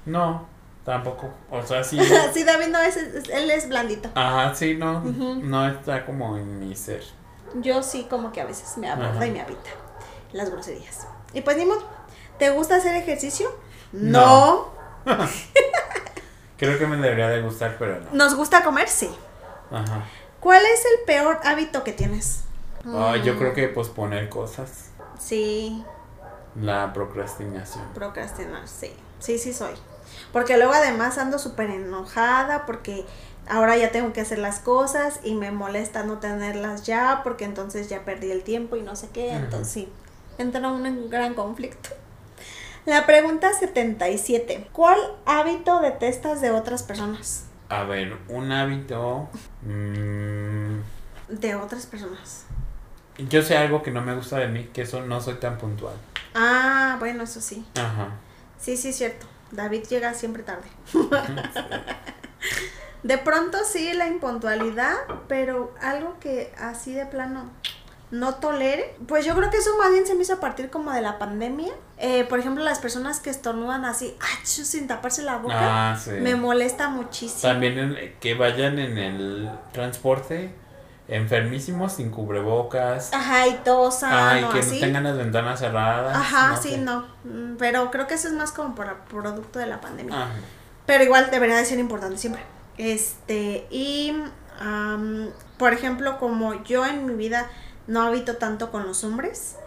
No, tampoco. O sea, sí. [laughs] sí, David no es, es- él es blandito. Ajá, sí, no. No está como en mi ser. Yo sí como que a veces me aborda y me habita las groserías. Y pues ni modo. ¿Te gusta hacer ejercicio? No. [laughs] Creo que me debería de gustar, pero no. ¿Nos gusta comer? Sí. Ajá. ¿Cuál es el peor hábito que tienes? Ay, yo Mm, creo que posponer cosas. Sí, La procrastinación. procrastinar, sí. Sí, sí soy. Porque luego además ando súper enojada porque ahora ya tengo que hacer las cosas y me molesta no tenerlas ya porque entonces ya perdí el tiempo y no sé qué. Entonces sí, entra un gran conflicto. La pregunta 77. ¿Cuál hábito detestas de otras personas? A ver, un hábito. mm, De otras personas. yo sé algo que no me gusta de mí, que eso no soy tan puntual. Ah, bueno, eso sí. Ajá. Sí, sí, es cierto. David llega siempre tarde. De pronto sí la impuntualidad, pero algo que así de plano no tolere, pues yo creo que eso más bien se me hizo a partir como de la pandemia. Eh, por ejemplo, las personas que estornudan así, ¡achú! sin taparse la boca, Ah, sí. me molesta muchísimo. También en- que vayan en el transporte enfermísimos sin cubrebocas. Ajá, y tosan Ay, que así. no tengan las ventanas cerradas. Ajá, no sí, sé. no. Mm, Pero creo que eso es más como por producto de la pandemia. Ajá. Pero igual debería de ser importante siempre. Este, y am, por ejemplo, como yo en mi vida no habito tanto con los hombres,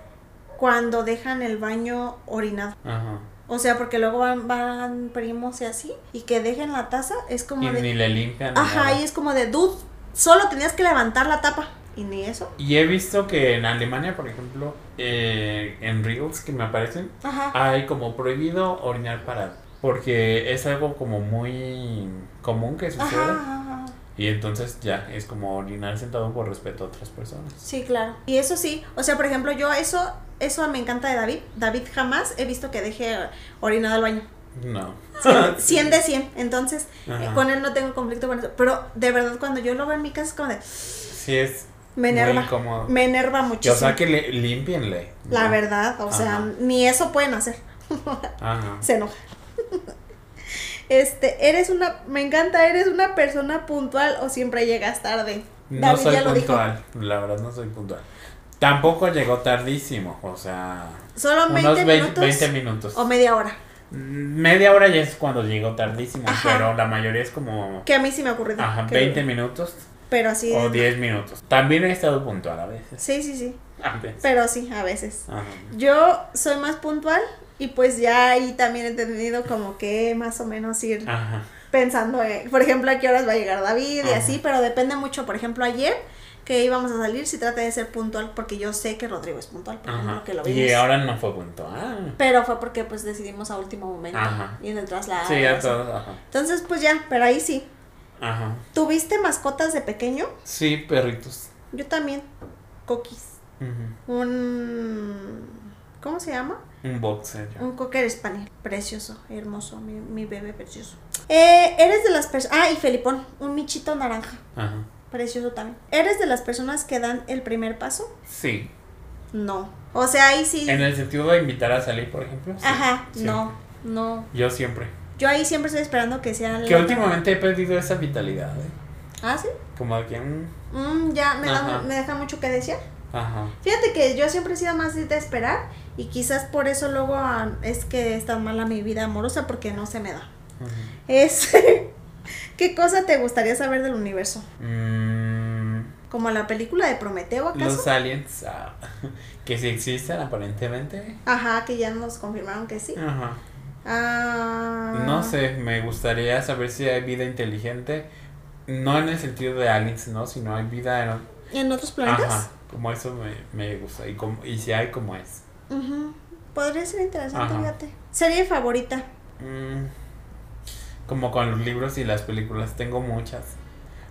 cuando dejan el baño orinado. Ajá. O sea, porque luego van, van primos y así, y que dejen la taza, es como Y de... ni le limpian. Ajá, nada. y es como de, dude, solo tenías que levantar la tapa. Y ni eso. Y he visto que en Alemania, por ejemplo, eh, en Reels que me aparecen, Ajá. hay como prohibido orinar parado. Porque es algo como muy común que sucede. Ajá. Y entonces ya es como orinar sentado por respeto a otras personas. Sí, claro. Y eso sí, o sea, por ejemplo, yo eso, eso me encanta de David. David jamás he visto que deje orinado al baño. No. 100 [laughs] de 100. Entonces, eh, con él no tengo conflicto con eso. Pero de verdad, cuando yo lo veo en mi casa es como de. Sí, es Me enerva. Me enerva muchísimo. o sea que le, límpienle. La ¿no? verdad, o sea, Ajá. ni eso pueden hacer. Ajá. [laughs] Se enoja. Este, eres una, me encanta, eres una persona puntual o siempre llegas tarde. No David soy lo dijo. puntual. La verdad no soy puntual. Tampoco llegó tardísimo. O sea, Solo 20 unos 20 minutos 20 minutos. o media hora. Media hora ya es cuando llegó tardísimo, Ajá. pero la mayoría es como Que a mí sí me ha ocurrido. ajá, que- 20 minutos Pero así. o de- 10 minutos. También he estado puntual a veces. Sí, sí, sí. A veces. Pero sí, a veces. Ajá. Yo soy más puntual y pues ya ahí también he tenido como que más o menos ir Ajá. pensando, en, por ejemplo, a qué horas va a llegar David y así, pero depende mucho. Por ejemplo, ayer que íbamos a salir, sí traté de ser puntual porque yo sé que Rodrigo es puntual, por Ajá. ejemplo, que lo Y vimos. ahora no fue puntual. Pero fue porque pues decidimos a último momento Ajá. y en el traslado. Sí, y a así. todos. Ajá. Entonces, pues ya, pero ahí sí. Ajá. ¿Tuviste mascotas de pequeño? Sí, perritos. Yo también. Coquis. Ujú. Un... ¿Cómo se llama? Un boxer. ya. Un cocker spaniel. Precioso, hermoso, mi, mi bebé precioso. Eh, eres de las personas... Ah, y Felipón, un michito naranja. Ajá. Precioso también. ¿Eres de las personas que dan el primer paso? Sí. No. O sea, ahí sí... En el sentido de invitar a salir, por ejemplo. sí. Ajá, no, no. Yo siempre. Yo ahí siempre estoy esperando que sean... Que últimamente he perdido esa vitalidad, ¿eh? Ah, sí. Como que. mm, Mm, ya, me, da- me deja mucho que desear. Ajá. Fíjate que yo siempre he sido más de esperar y quizás por eso luego ah, es que es tan mala mi vida amorosa porque no se me da. Es... [laughs] ¿Qué cosa te gustaría saber del universo? Mm, ¿Como la película de Prometeo acaso? los aliens. ah, [laughs] que sí existen aparentemente. Ajá, que ya nos confirmaron que sí. Ajá. Ah, No sé, me gustaría saber si hay vida inteligente. No en el sentido de aliens, ¿no? Sino hay vida en. ¿En otros planetas? Ajá. Como eso me, me gusta. Y, como, y si hay, como es. Ujú. Podría ser interesante, Ajá. fíjate. Serie favorita. Mm, como con los libros y las películas, tengo muchas.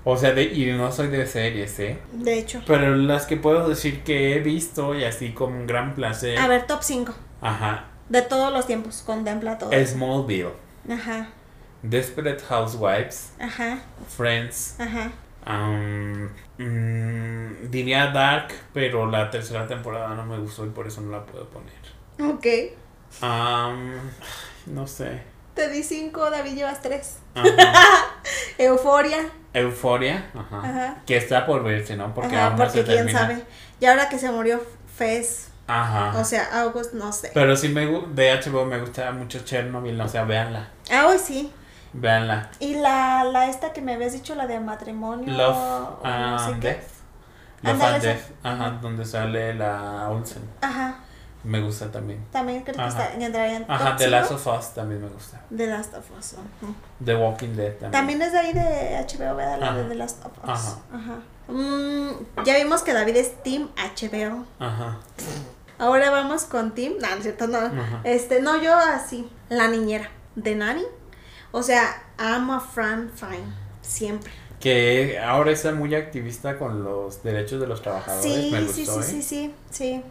O sea, de, y no soy de series, ¿eh? De hecho. Pero las que puedo decir que he visto y así con gran placer. A ver, top 5. Ajá. De todos los tiempos. Contempla todo. Smallville, Ajá, Desperate Housewives, ajá, Friends. ajá. um, mm, diría Dark, pero la tercera temporada no me gustó y por eso no la puedo poner. Ok. Um, no sé. Te di 5, David llevas 3. Ajá. [laughs] Euforia. Euforia, ajá. Ajá. Que está por verse, ¿no? Porque Ajá, aún no porque se quién termina. sabe. Y ahora que se murió Fez, Ajá. o sea, August, no sé. Pero sí me de HBO me gusta mucho Chernobyl, o sea, véanla. Ah, hoy sí. Véanla. Y la, la esta que me habías dicho, la de matrimonio. Love o no sé and qué. Death. Love and. Death, ajá, donde sale la Olsen. Ajá, Me gusta también. también creo que Ajá. está, entraría en Ajá, The. Last of Us también me gusta. The Last of Us. The Walking Dead también. También es de ahí de HBO, ¿verdad? La de. The Last of Us. Ajá. Ajá. Mm, ya vimos que David es Team HBO. Ajá. Ahora vamos con Team. No, no es cierto, no. Ajá. Este, no, yo así. La niñera de Nani. O sea, amo a Fran Fine. Siempre. Que ahora está muy activista con los derechos de los trabajadores. Sí, me sí, gustó, sí, sí, ¿eh? sí, sí.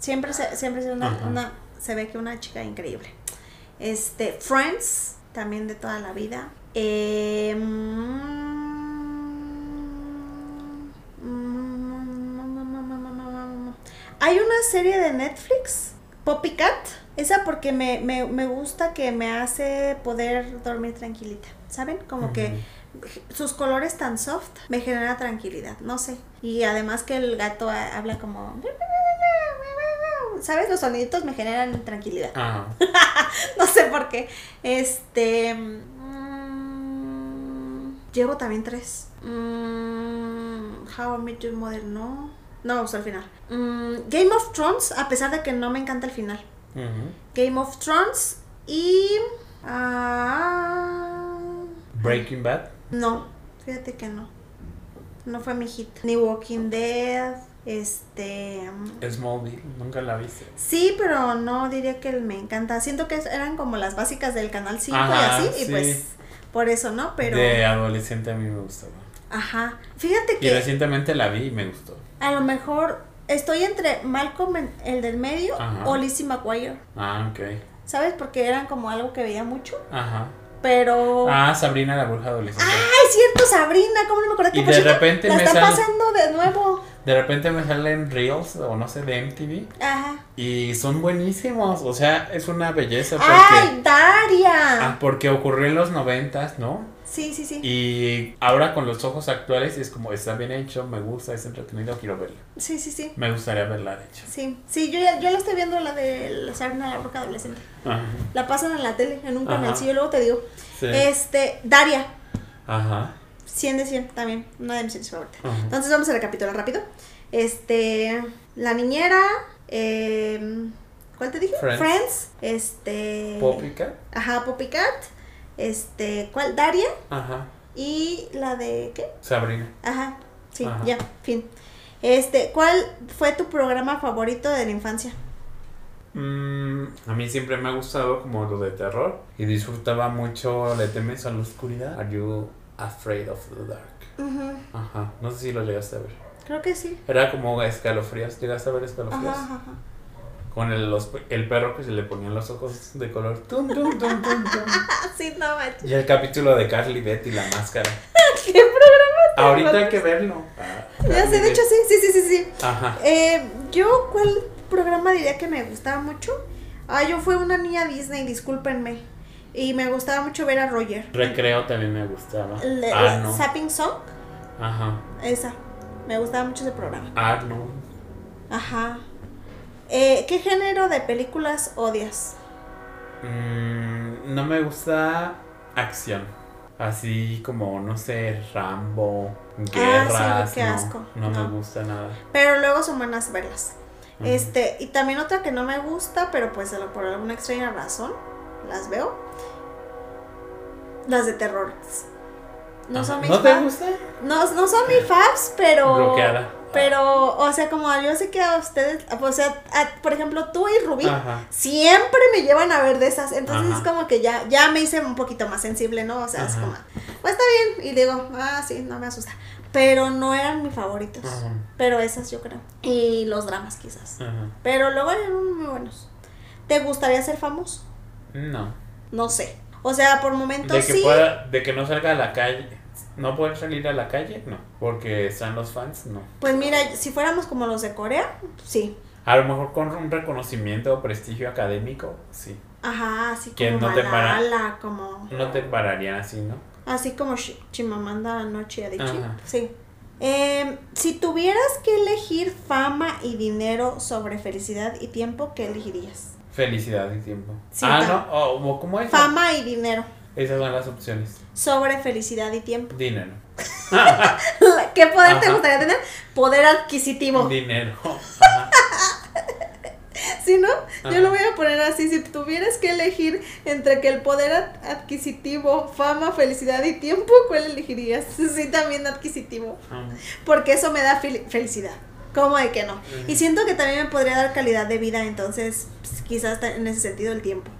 Siempre se, siempre se, una, una- se ve que una chica increíble. Este, Friends, también de toda la vida. Eh, mm, hay una serie de Netflix, Poppy Cat. Esa porque me, me, me gusta que me hace poder dormir tranquilita. ¿Saben? Como que sus colores tan soft me genera tranquilidad, no sé. Y además que el gato ha- habla como... ¿Sabes? Los soniditos me generan tranquilidad. Ajá. [laughs] No sé por qué. Este... mm, Llevo también tres. Mm, How I Met Your Mother, no. No, hasta el final. Mm, Game of Thrones, a pesar de que no me encanta el final. Game of Thrones y... ah, Breaking Bad. no, fíjate que no. No fue mi hit. Ni Walking Dead, este... Smallville. Nunca la viste. Sí, pero no diría que me encanta. Siento que eran como las básicas del Canal 5 Ajá, y así, y pues por eso, ¿no? Pero... De adolescente a mí me gustaba. Ajá. Fíjate Y que recientemente la vi y me gustó. a lo mejor estoy entre Malcolm, el del medio, Ajá. o Lizzie McGuire. Ah, ok. ¿Sabes? Porque eran como algo que veía mucho. Ajá. Pero... Ah, Sabrina la bruja adolescente. ¡Ay, cierto, Sabrina! ¿Cómo no me acuerdo? Y Que por de repente la me sale- pasando de nuevo. De repente me salen Reels o no sé de MTV Ajá. y son buenísimos. O sea, es una belleza porque, ¡Ay, Daria! ah, porque ocurrió en los noventas, ¿no? Sí, sí, sí. Y ahora con los ojos actuales es como está bien hecho, me gusta, es entretenido, quiero verlo. Sí, sí, sí. Me gustaría verla, de hecho. Sí, sí, yo, ya- yo la estoy viendo la de la Sabrina la Bruja Adolescente. Ajá. La pasan en la tele, en un Ajá. canalcillo, luego te digo. Sí. Este, Daria, Ajá. 100 de 100 también, una de mis series favoritas. Ajá. Entonces vamos a recapitular rápido. Este, La Niñera, eh, ¿cuál te dije? Friends. este... Popica. Ajá, Poppy Cat, este, ¿cuál? Daria Ajá. y la de, ¿qué? Sabrina. Ajá, sí, Ajá. ya, fin. Este, ¿cuál fue tu programa favorito de la infancia? Mm, a mí siempre me ha gustado como lo de terror y disfrutaba mucho ¿Le temes a la oscuridad? Are you afraid of the dark? Ujú, Ajá, no sé si lo llegaste a ver. Creo que sí. Era como escalofríos, ¿llegaste a ver escalofríos? ajá, ajá. Con el, los- el perro que se le ponían los ojos de color. Tum, tum, tum, tum, tum. [laughs] Sí, no manches. Y el capítulo de Carly Betty la máscara. [laughs] ¿Qué programa? Ahorita hay que verlo. Ah, Ya sé, de hecho sí, sí, sí, sí, sí. Ajá. Eh, yo, ¿cuál programa diría que me gustaba mucho? Ah, yo fui una niña Disney, discúlpenme. Y me gustaba mucho ver a Roger. Recreo también me gustaba. Ah, no. Zapping Song, Ajá. esa. Me gustaba mucho ese programa. Ah, no. Ajá. Eh, ¿Qué género de películas odias? Mm, no me gusta acción. Así como, no sé, Rambo, guerras. Ah, qué no, asco. No, No. me gusta nada. Pero luego son buenas verlas. Este, y también otra que no me gusta, pero pues por alguna extraña razón las veo. Las de terror. No Ajá. son mis ¿No te gusta? No, no son mis faves, pero. Bloqueada. Pero, o sea, como yo sé que a ustedes, o sea, a- por ejemplo, tú y Rubí Ajá. siempre me llevan a ver de esas. Entonces Ajá. es como que ya, ya me hice un poquito más sensible, ¿no? O sea, es Ajá. como, pues está bien. Y digo, ah, sí, no me asusta. Pero no eran mis favoritos. Ajá. Pero esas yo creo. Y los dramas quizás. Pero luego eran muy buenos. ¿Te gustaría ser famoso? No. No sé. O sea, por momentos De que, sí. pueda, de que no salga a la calle. No poder salir a la calle, no. Porque están los fans, no. Pues mira, si fuéramos como los de Corea, sí. A lo mejor con un reconocimiento o prestigio académico, sí. Ajá, así Que como no te para- como No te pararían así, ¿no? así como Chimamanda Anoche Adichie. Ajá. Sí. Eh, si tuvieras que elegir fama y dinero sobre felicidad y tiempo, ¿qué elegirías? Felicidad y tiempo. Sí, ah, no, oh, ¿cómo es? Fama y dinero Esas son las opciones. sobre felicidad y tiempo. Dinero. [laughs] ¿Qué poder te gustaría tener? Poder adquisitivo. Dinero. [laughs] Ajá. ¿Sí, no? Ajá. Yo lo voy a poner así. Si tuvieras que elegir entre que el poder ad- adquisitivo, fama, felicidad y tiempo, ¿cuál elegirías? [laughs] Sí, también adquisitivo. Porque eso me da fel- felicidad. ¿Cómo de que no? Y siento que también me podría dar calidad de vida, entonces pues, quizás en ese sentido el tiempo.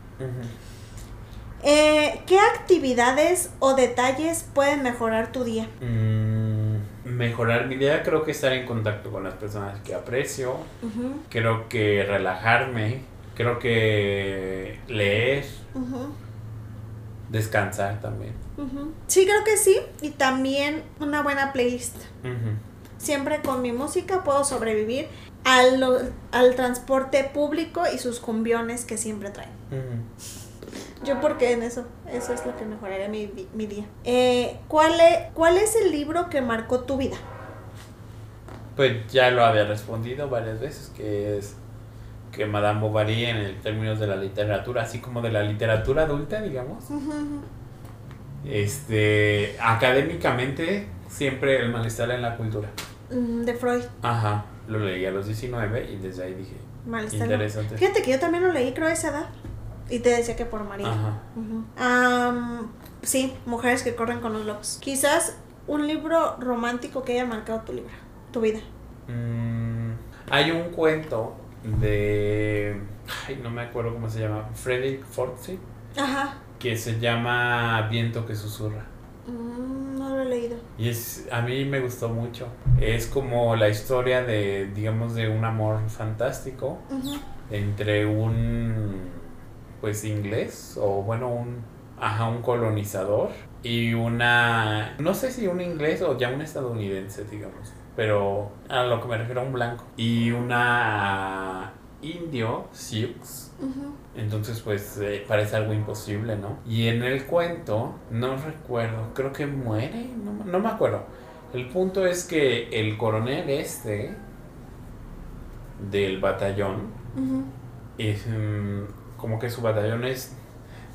Eh, ¿Qué actividades o detalles pueden mejorar tu día? Mm, mejorar mi día, creo que estar en contacto con las personas que aprecio. Creo que relajarme. Creo que leer. Descansar también. Sí, creo que sí. Y también una buena playlist. Siempre con mi música puedo sobrevivir al, al transporte público y sus cumbiones que siempre traen. Yo porque en eso, eso es lo que mejoraría mi, mi día. Eh, ¿cuál, es, ¿Cuál es el libro que marcó tu vida? Pues ya lo había respondido varias veces, que es que Madame Bovary en el términos de la literatura, así como de la literatura adulta, digamos, Este, académicamente, siempre el malestar en la cultura. Mm, De Freud. Ajá, lo leí a los 19 y desde ahí dije, Malestar. interesante. Fíjate que yo también lo leí, creo, a esa edad. Y te decía que por María. Ajá. Am, sí, mujeres que corren con los lobos. Quizás un libro romántico que haya marcado tu libro, tu vida. Mm, hay un cuento de, ay, no me acuerdo cómo se llama, Frederick Forsyth, Ajá. que se llama Viento que susurra. Mm, no lo he leído. Y es, a mí me gustó mucho. Es como la historia de, digamos, de un amor fantástico entre un, pues, inglés, o bueno, un, ajá, un colonizador y una, no sé si un inglés o ya un estadounidense, digamos, pero a lo que me refiero a un blanco. Y una indio, Sioux. Ujú. Entonces, pues eh, parece algo imposible, ¿no? Y en el cuento, no recuerdo, creo que muere, no, no me acuerdo. El punto es que el coronel este del batallón, es, mm, como que su batallón es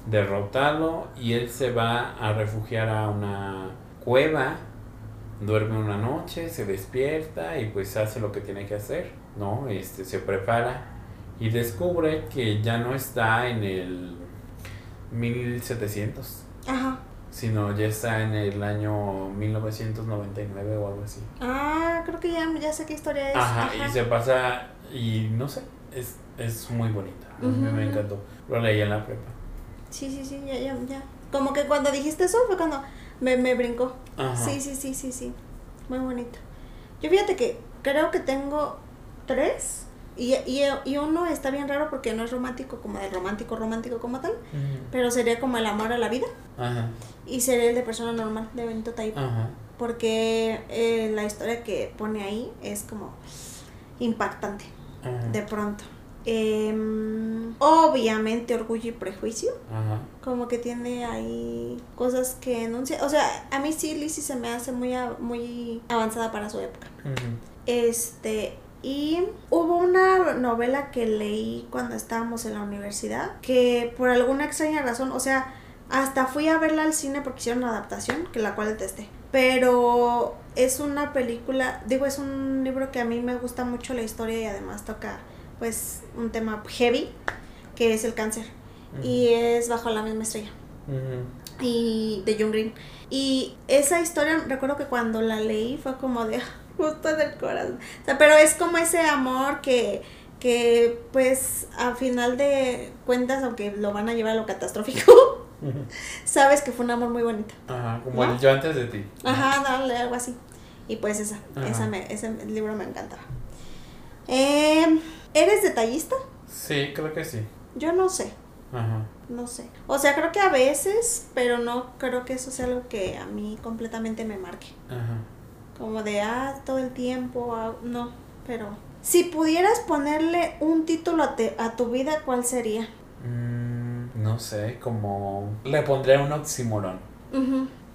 derrotado y él se va a refugiar a una cueva, duerme una noche, se despierta y pues hace lo que tiene que hacer, ¿no? Este, se prepara y descubre que ya no está en el 1700, Ajá. sino ya está en el año 1999 o algo así. Ah, creo que ya, ya sé qué historia es. Ajá, y se pasa, y no sé, es, es muy bonita. A mí me encantó. Lo leí en la prepa. Sí, sí, sí, ya, ya, ya. Como que cuando dijiste eso fue cuando me, me brincó. Ajá. Sí, sí, sí, sí, sí. Muy bonito. Yo fíjate que creo que tengo tres. Y, y, y uno está bien raro porque no es romántico como de romántico, romántico como tal. Pero sería como el amor a la vida. Ajá, Y sería el de persona normal, de Benito Taibo. ajá. Porque eh, la historia que pone ahí es como impactante, ajá, de pronto. Em, obviamente Orgullo y Prejuicio. Ajá. Como que tiene ahí cosas que enuncia. O sea, a mí sí Lizzie se me hace muy, muy avanzada para su época. Este, y hubo una novela que leí cuando estábamos en la universidad que por alguna extraña razón, o sea, hasta fui a verla al cine porque hicieron una adaptación, que la cual detesté. Pero es una película, digo, es un libro que a mí me gusta mucho la historia y además toca pues un tema heavy, que es el cáncer. Y es bajo la misma estrella y de John Green. Y esa historia, recuerdo que cuando la leí fue como de [laughs] justo del corazón. O sea, pero es como ese amor que, que pues a final de cuentas, aunque lo van a llevar a lo catastrófico, [laughs] sabes que fue un amor muy bonito. Ajá, como ¿No? el yo antes de ti. Ajá, dale, algo así. Y pues esa, Ajá. esa me, ese libro me encantaba. Eh, ¿Eres detallista? Sí, creo que sí. Yo no sé. Ajá. No sé. O sea, creo que a veces, pero no creo que eso sea algo que a mí completamente me marque. Ajá. Como de, ah, todo el tiempo, ah, no, pero... Si pudieras ponerle un título a, te- a tu vida, ¿cuál sería? Mm, no sé, como... Le pondré un oxímoron.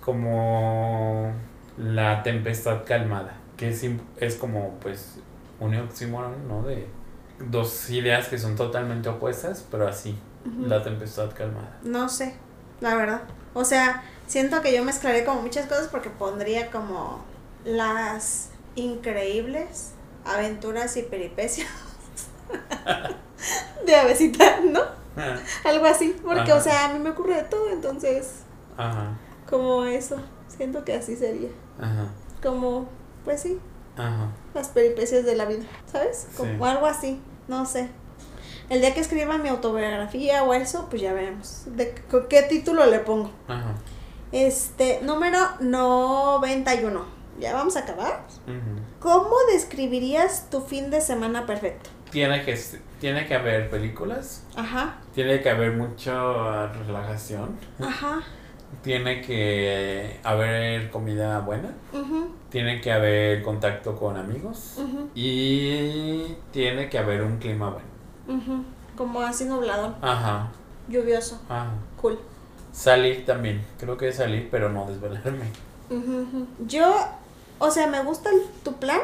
Como la tempestad calmada. Que es, es como, pues, un oxímoron, ¿no? De dos ideas que son totalmente opuestas, pero así. La tempestad calmada. No sé, la verdad. O sea, siento que yo mezclaré como muchas cosas porque pondría como las increíbles aventuras y peripecias [laughs] de Avesita, ¿no? Algo así, porque, Ajá. o sea, a mí me ocurre de todo, entonces, Ajá. como eso, siento que así sería. Ajá. Como, pues sí, Ajá. las peripecias de la vida, ¿sabes? Como Sí. algo así, no sé. El día que escriba mi autobiografía o eso, pues ya veremos. ¿De qué título le pongo? Ajá. Este, número 91. Ya vamos a acabar. ¿Cómo describirías tu fin de semana perfecto? Tiene que, tiene que haber películas, Ajá, tiene que haber mucha relajación, ajá, tiene que haber comida buena, ujú, tiene que haber contacto con amigos. Y tiene que haber un clima bueno. Como así nubladón, Ajá, lluvioso, ajá. cool. Salir también, creo que salir, pero no desvelarme. Yo, o sea, me gusta el- tu plan,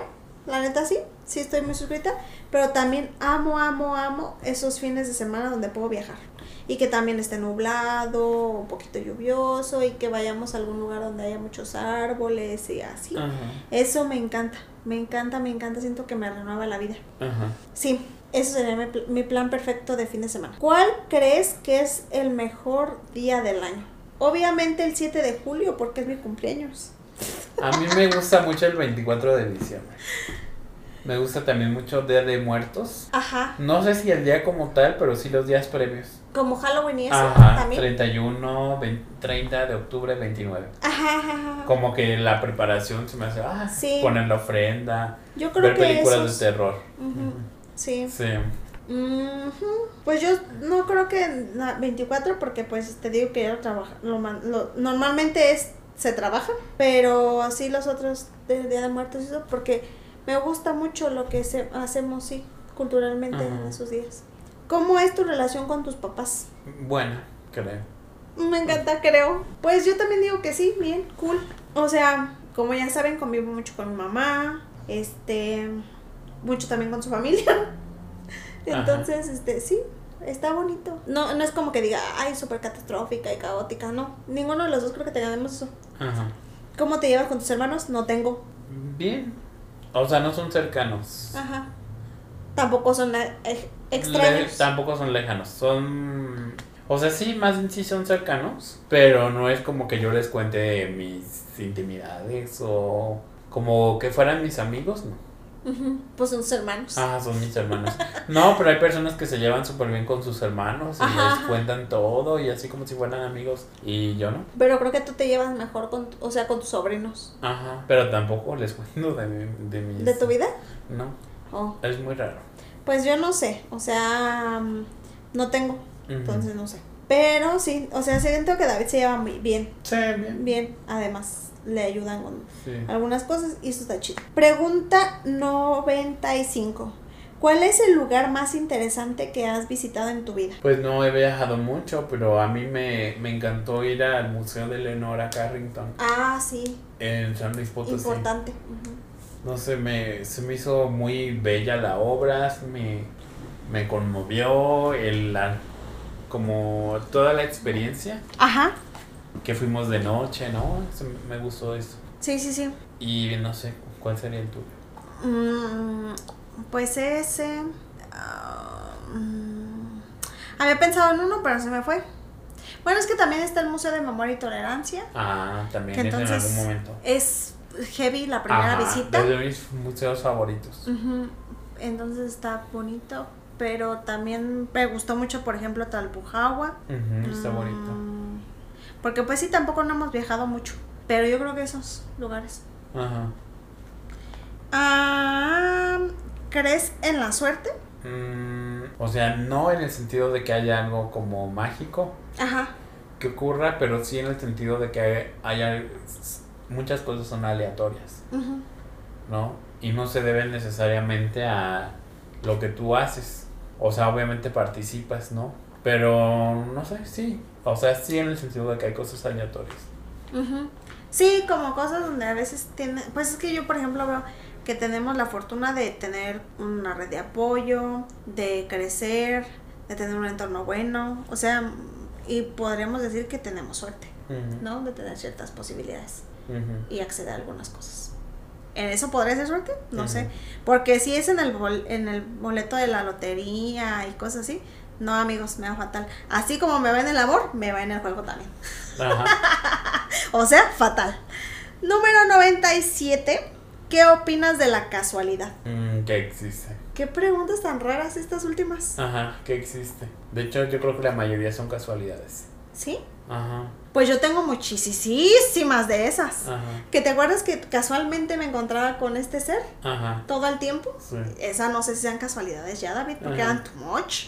la neta sí, sí estoy muy suscrita, pero también amo, amo, amo esos fines de semana donde puedo viajar. y que también esté nublado, un poquito lluvioso y que vayamos a algún lugar donde haya muchos árboles y así. Ajá. Eso me encanta, me encanta, me encanta, siento que me renueva la vida. Ajá. Sí, eso sería mi, mi plan perfecto de fin de semana. ¿Cuál crees que es el mejor día del año? Obviamente el 7 de julio porque es mi cumpleaños. A mí me gusta mucho el 24 de diciembre. Me gusta también mucho Día de Muertos. Ajá, No sé si el día como tal, pero sí los días previos. como Halloween y eso Ajá, también. 31, 20 30 de octubre, 29. Ajá, ajá, ajá. Como que la preparación se me hace, ah, Sí. poner la ofrenda, Yo creo ver que películas esos- de terror. Ujú, Sí. Sí. Pues yo no creo que na- 24 porque pues te digo que yo trabajo, lo, lo- normalmente es se trabaja, pero así los otros del Día de Muertos y eso porque me gusta mucho lo que se, hacemos sí culturalmente en Ajá. esos días. ¿Cómo es tu relación con tus papás? Bueno, creo. Me encanta, creo. Pues yo también digo que sí, bien, cool. O sea, como ya saben, convivo mucho con mi mamá, este, mucho también con su familia. [laughs] Entonces, este, sí, está bonito. No, no es como que diga, ay, súper catastrófica y caótica, no. Ninguno de los dos creo que tengamos eso. Ajá. ¿Cómo te llevas con tus hermanos? No tengo. Bien. O sea, no son cercanos. Ajá. Tampoco son Le- extraños. tampoco son lejanos. Son. O sea, sí, más bien sí son cercanos. Pero no es como que yo les cuente mis intimidades o como que fueran mis amigos, no. Pues son tus hermanos. Ah, son mis hermanos. No, pero hay personas que se llevan súper bien con sus hermanos y Ajá, les ajá. cuentan todo y así como si fueran amigos. Y yo no. Pero creo que tú te llevas mejor con, o sea, con tus sobrinos. Ajá. Pero tampoco les cuento de, mi- de mis. ¿De tu vida? No, Oh. es muy raro. Pues yo no sé, o sea, mm, no tengo, entonces no sé. Pero sí, o sea, siento que David se lleva muy bien, Sí, bien. bien, además le ayudan con Sí. algunas cosas y eso está chido. Pregunta 95. ¿Cuál es el lugar más interesante que has visitado en tu vida? Pues no he viajado mucho, pero a mí me, me encantó ir al Museo de Leonora Carrington Ah, sí, en San Luis Potosí. importante. No sé, me, se me hizo muy bella la obra, me, me conmovió el, la, como toda la experiencia Ajá, que fuimos de noche, ¿no? Me- gustó eso. sí, sí, sí. Y no sé, ¿cuál sería el tuyo? Mm, pues ese... ah, mm, había pensado en uno, pero se me fue. Bueno, es que también está el Museo de Memoria y Tolerancia. Ah, también Que es en entonces algún momento. es heavy la primera Ajá, visita. Es de mis museos favoritos. Ujú, Entonces está bonito. Pero también me gustó mucho, por ejemplo, Talpujagua. Ujú, está bonito. Mm, Porque pues sí, tampoco no hemos viajado mucho. Pero yo creo que esos lugares. Ajá. Ah, ¿Crees en la suerte? Mm, o sea, no en el sentido de que haya algo como mágico Ajá. que ocurra, pero sí en el sentido de que haya muchas cosas son aleatorias, ujú. ¿no? Y no se deben necesariamente a lo que tú haces. O sea, obviamente participas, ¿no? Pero no sé, sí. O sea, sí en el sentido de que hay cosas aleatorias. Ujú. Sí, como cosas donde a veces tiene, pues es que yo por ejemplo veo que tenemos la fortuna de tener una red de apoyo, de crecer, de tener un entorno bueno, o sea, y podríamos decir que tenemos suerte, ¿no? De tener ciertas posibilidades y acceder a algunas cosas. ¿En eso podría ser suerte? No sé. Porque si es en el, bol- en el boleto de la lotería y cosas así, no amigos, me va fatal. Así como me va en el amor, me va en el juego también. Ajá. [laughs] O sea, fatal. Número 97. ¿Qué opinas de la casualidad? Mm, que existe. ¿Qué preguntas tan raras estas últimas? Ajá, que existe. De hecho, yo creo que la mayoría son casualidades. ¿Sí? Ajá, Pues yo tengo muchísimas de esas. ajá, ¿Que te acuerdas que casualmente me encontraba con este ser ajá. todo el tiempo? Sí. Esa no sé si sean casualidades ya, David, porque Ajá. eran too much.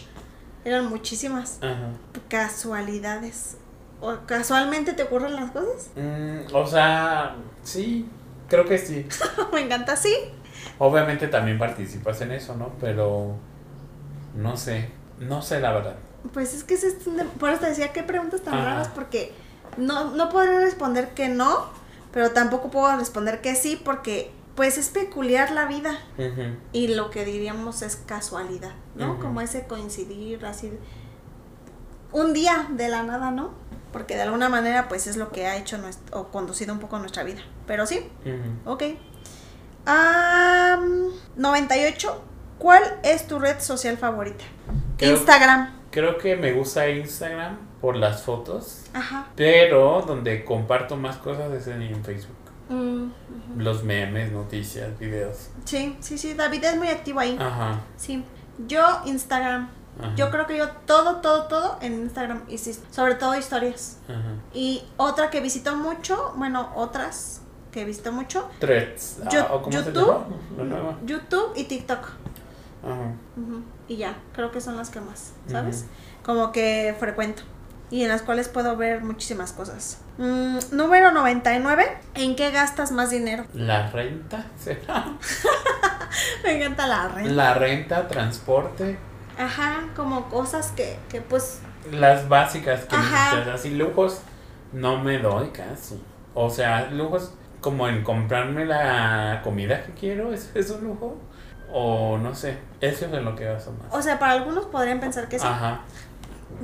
Eran muchísimas Ajá. casualidades. ¿O casualmente te ocurren las cosas? Mm, o sea, sí, creo que sí. [laughs] me encanta así. Obviamente también participas en eso, ¿no? Pero no sé, no sé la verdad. Pues es que es por eso te decía qué preguntas tan Ajá. raras, porque no, no podría responder que no, pero tampoco puedo responder que sí, porque pues es peculiar la vida y lo que diríamos es casualidad, ¿no? Como ese coincidir así. un día de la nada, ¿no? Porque de alguna manera pues es lo que ha hecho nuest- o conducido un poco nuestra vida. Pero sí, Ujú. ok. Am, 98. ¿Cuál es tu red social favorita? Creo- Instagram. Creo que me gusta Instagram por las fotos, Ajá. pero donde comparto más cosas es en Facebook. Mm. Los memes, noticias, videos. Sí, sí, sí. David es muy activo ahí. Ajá. Sí. Yo, Instagram. ajá, Yo creo que yo todo, todo, todo en Instagram. Sí, sobre todo historias. ajá. Y otra que visito mucho, bueno, otras que visito mucho, Threads. ah, Yo- ¿o cómo se YouTube. llama? YouTube y TikTok. Ajá. Ujú. Y ya, creo que son las que más, ¿sabes? Como que frecuento. Y en las cuales puedo ver muchísimas cosas. Mm, número 99. ¿En qué gastas más dinero? La renta, [laughs] ¿será? [laughs] Me encanta la renta. La renta, transporte, Ajá, como cosas que, que pues... las básicas que Ajá. necesitas. Así lujos no me doy casi. O sea, lujos como en comprarme la comida que quiero, ¿es, es un lujo? O no sé, eso es en lo que gasto más. O sea, para algunos podrían pensar que sí. Ajá.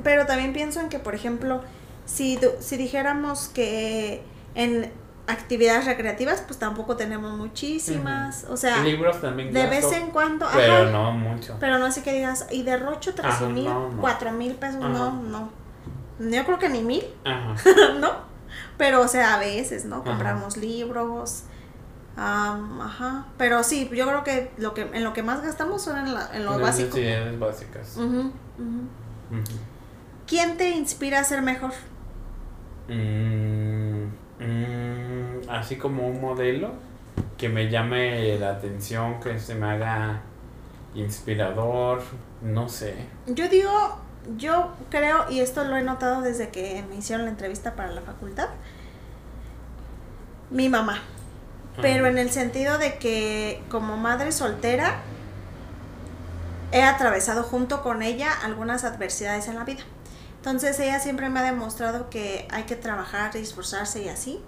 Pero también pienso en que, por ejemplo, si, si dijéramos que en actividades recreativas, pues tampoco tenemos muchísimas. O sea, Libros también de gasto, vez en cuando... pero ajá, no mucho. Pero no así que digas, y derrocho 13 Ajá, mil, no, no. 4 mil pesos, Ajá. no, no. Yo creo que ni mil, Ajá. [laughs] ¿no? Pero, o sea, a veces, ¿no? Compramos libros, ajá. Pero sí, yo creo que, lo que en lo que más gastamos son en, la- en lo básico. Necesidades básicas. Ujú, ujú. Ujú. ¿Quién te inspira a ser mejor? Mm, mm, así como un modelo que me llame la atención, que se me haga inspirador, no sé. Yo digo, yo creo, y esto lo he notado desde que me hicieron la entrevista para la facultad, mi mamá. Pero en el sentido de que como madre soltera he atravesado junto con ella algunas adversidades en la vida. Entonces ella siempre me ha demostrado que hay que trabajar y esforzarse y así.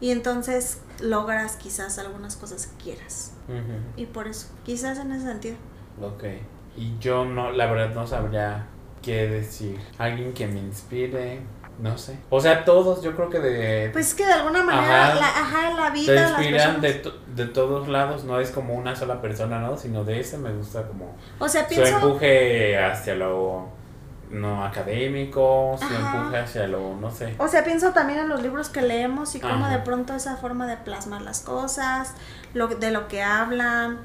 Y entonces logras quizás algunas cosas que quieras. Y por eso, quizás en ese sentido. Ok. Y yo no, la verdad no sabría qué decir. Alguien que me inspire, no sé. O sea, todos yo creo que de... Pues es que de alguna manera, Ajá. la, ajá, en la vida, te inspiran de, to- de todos lados, no es como una sola persona, ¿no? Sino de ese me gusta como O sea, su pienso... empuje hacia lo no académico, su Ajá. empuje hacia lo, no sé. O sea, pienso también en los libros que leemos y cómo Ajá. de pronto esa forma de plasmar las cosas, lo, de lo que hablan,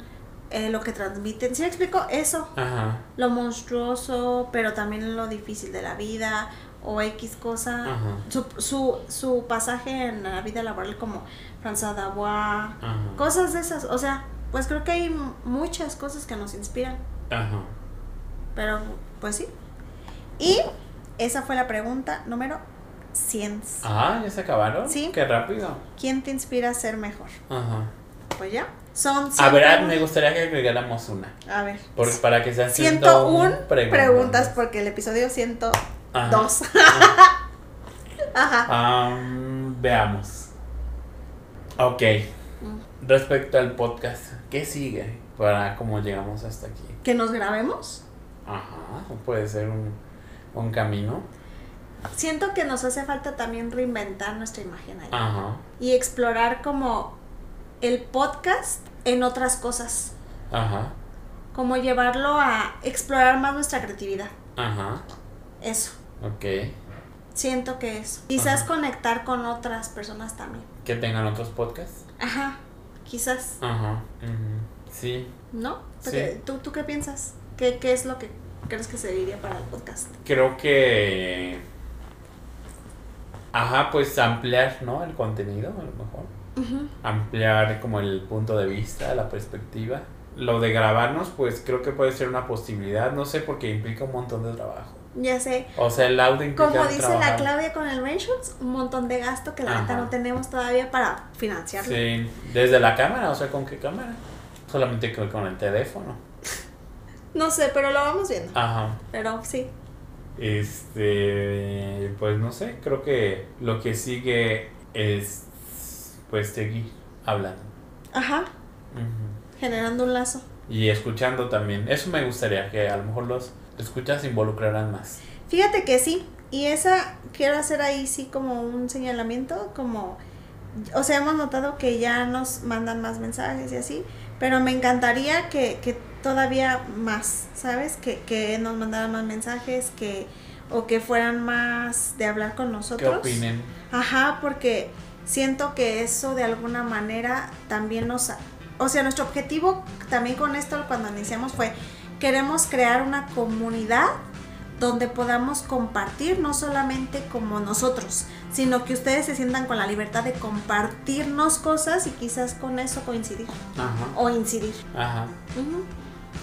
eh, lo que transmiten. ¿Sí me explico? Eso, Ajá. lo monstruoso, pero también lo difícil de la vida o X cosa. Ajá. Su, su, su pasaje en la vida laboral como François Davois, Ajá. cosas de esas. O sea, pues creo que hay muchas cosas que nos inspiran, Ajá. pero pues sí. Y esa fue la pregunta número 100. Ah, ¿ya se acabaron? Sí. Qué rápido. ¿Quién te inspira a ser mejor? Ajá. Pues ya. Son A ver, 101 me gustaría que agregáramos una. A ver. Por, para que sean 101 preguntas. preguntas porque el episodio 102. Ajá. [laughs] Ajá. Am, veamos. Ok. Mm. Respecto al podcast, ¿qué sigue para cómo llegamos hasta aquí? Que nos grabemos. Ajá, puede ser un, un camino. Siento que nos hace falta también reinventar nuestra imagen ahí. Ajá, Y explorar como el podcast en otras cosas. ajá, Como llevarlo a explorar más nuestra creatividad. ajá. Eso. Ok. Siento que eso. Quizás Ajá. conectar con otras personas también. Que tengan otros podcasts. Ajá. Quizás. Ajá. Sí. ¿No? Sí. Porque, ¿tú, ¿Tú qué piensas? ¿Qué, ¿Qué es lo que crees que se diría para el podcast? Creo que. Ajá, pues ampliar, ¿no? El contenido, a lo mejor. Ujú. Ampliar como el punto de vista, la perspectiva. Lo de grabarnos, pues creo que puede ser una posibilidad. No sé, porque implica un montón de trabajo. Ya sé. O sea, el audio Como dice la. Claudia con el Ratios, un montón de gasto que la neta no tenemos todavía para financiarlo. Sí, desde la cámara, o sea, ¿con qué cámara? Solamente con el teléfono. No sé, pero lo vamos viendo. Ajá. Pero sí. Este, pues no sé, creo que lo que sigue es, pues, seguir hablando. Ajá. Generando un lazo. Y escuchando también. Eso me gustaría, que a lo mejor los escuchas se involucraran más. Fíjate que sí, y esa quiero hacer ahí sí como un señalamiento, como, o sea, hemos notado que ya nos mandan más mensajes y así, pero me encantaría que, que todavía más, ¿sabes? Que, que nos mandaran más mensajes, que o que fueran más de hablar con nosotros. ¿Qué opinen? Ajá, porque siento que eso de alguna manera también nos... O sea, nuestro objetivo también con esto cuando iniciamos fue, queremos crear una comunidad donde podamos compartir, no solamente como nosotros, sino que ustedes se sientan con la libertad de compartirnos cosas y quizás con eso coincidir Ajá. o incidir. Ajá.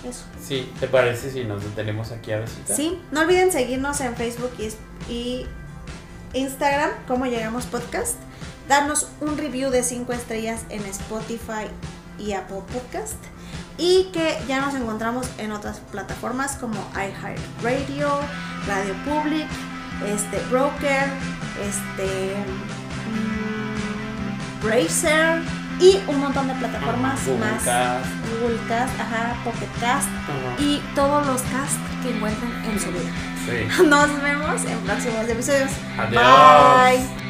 Eso. Sí, ¿te parece si nos detenemos aquí a visita? Sí, no olviden seguirnos en Facebook y, y Instagram, como llegamos podcast. Darnos un review de 5 estrellas en Spotify y Apple Podcast. Y que ya nos encontramos en otras plataformas como iHeartRadio, Radio Public, este, Broker, este, mm, Bracer y un montón de plataformas Google más. Cast. Google Cast, ajá, Pocket Cast y todos los casts que encuentren en su vida. Sí. [laughs] Nos vemos en próximos episodios. Adiós. Bye.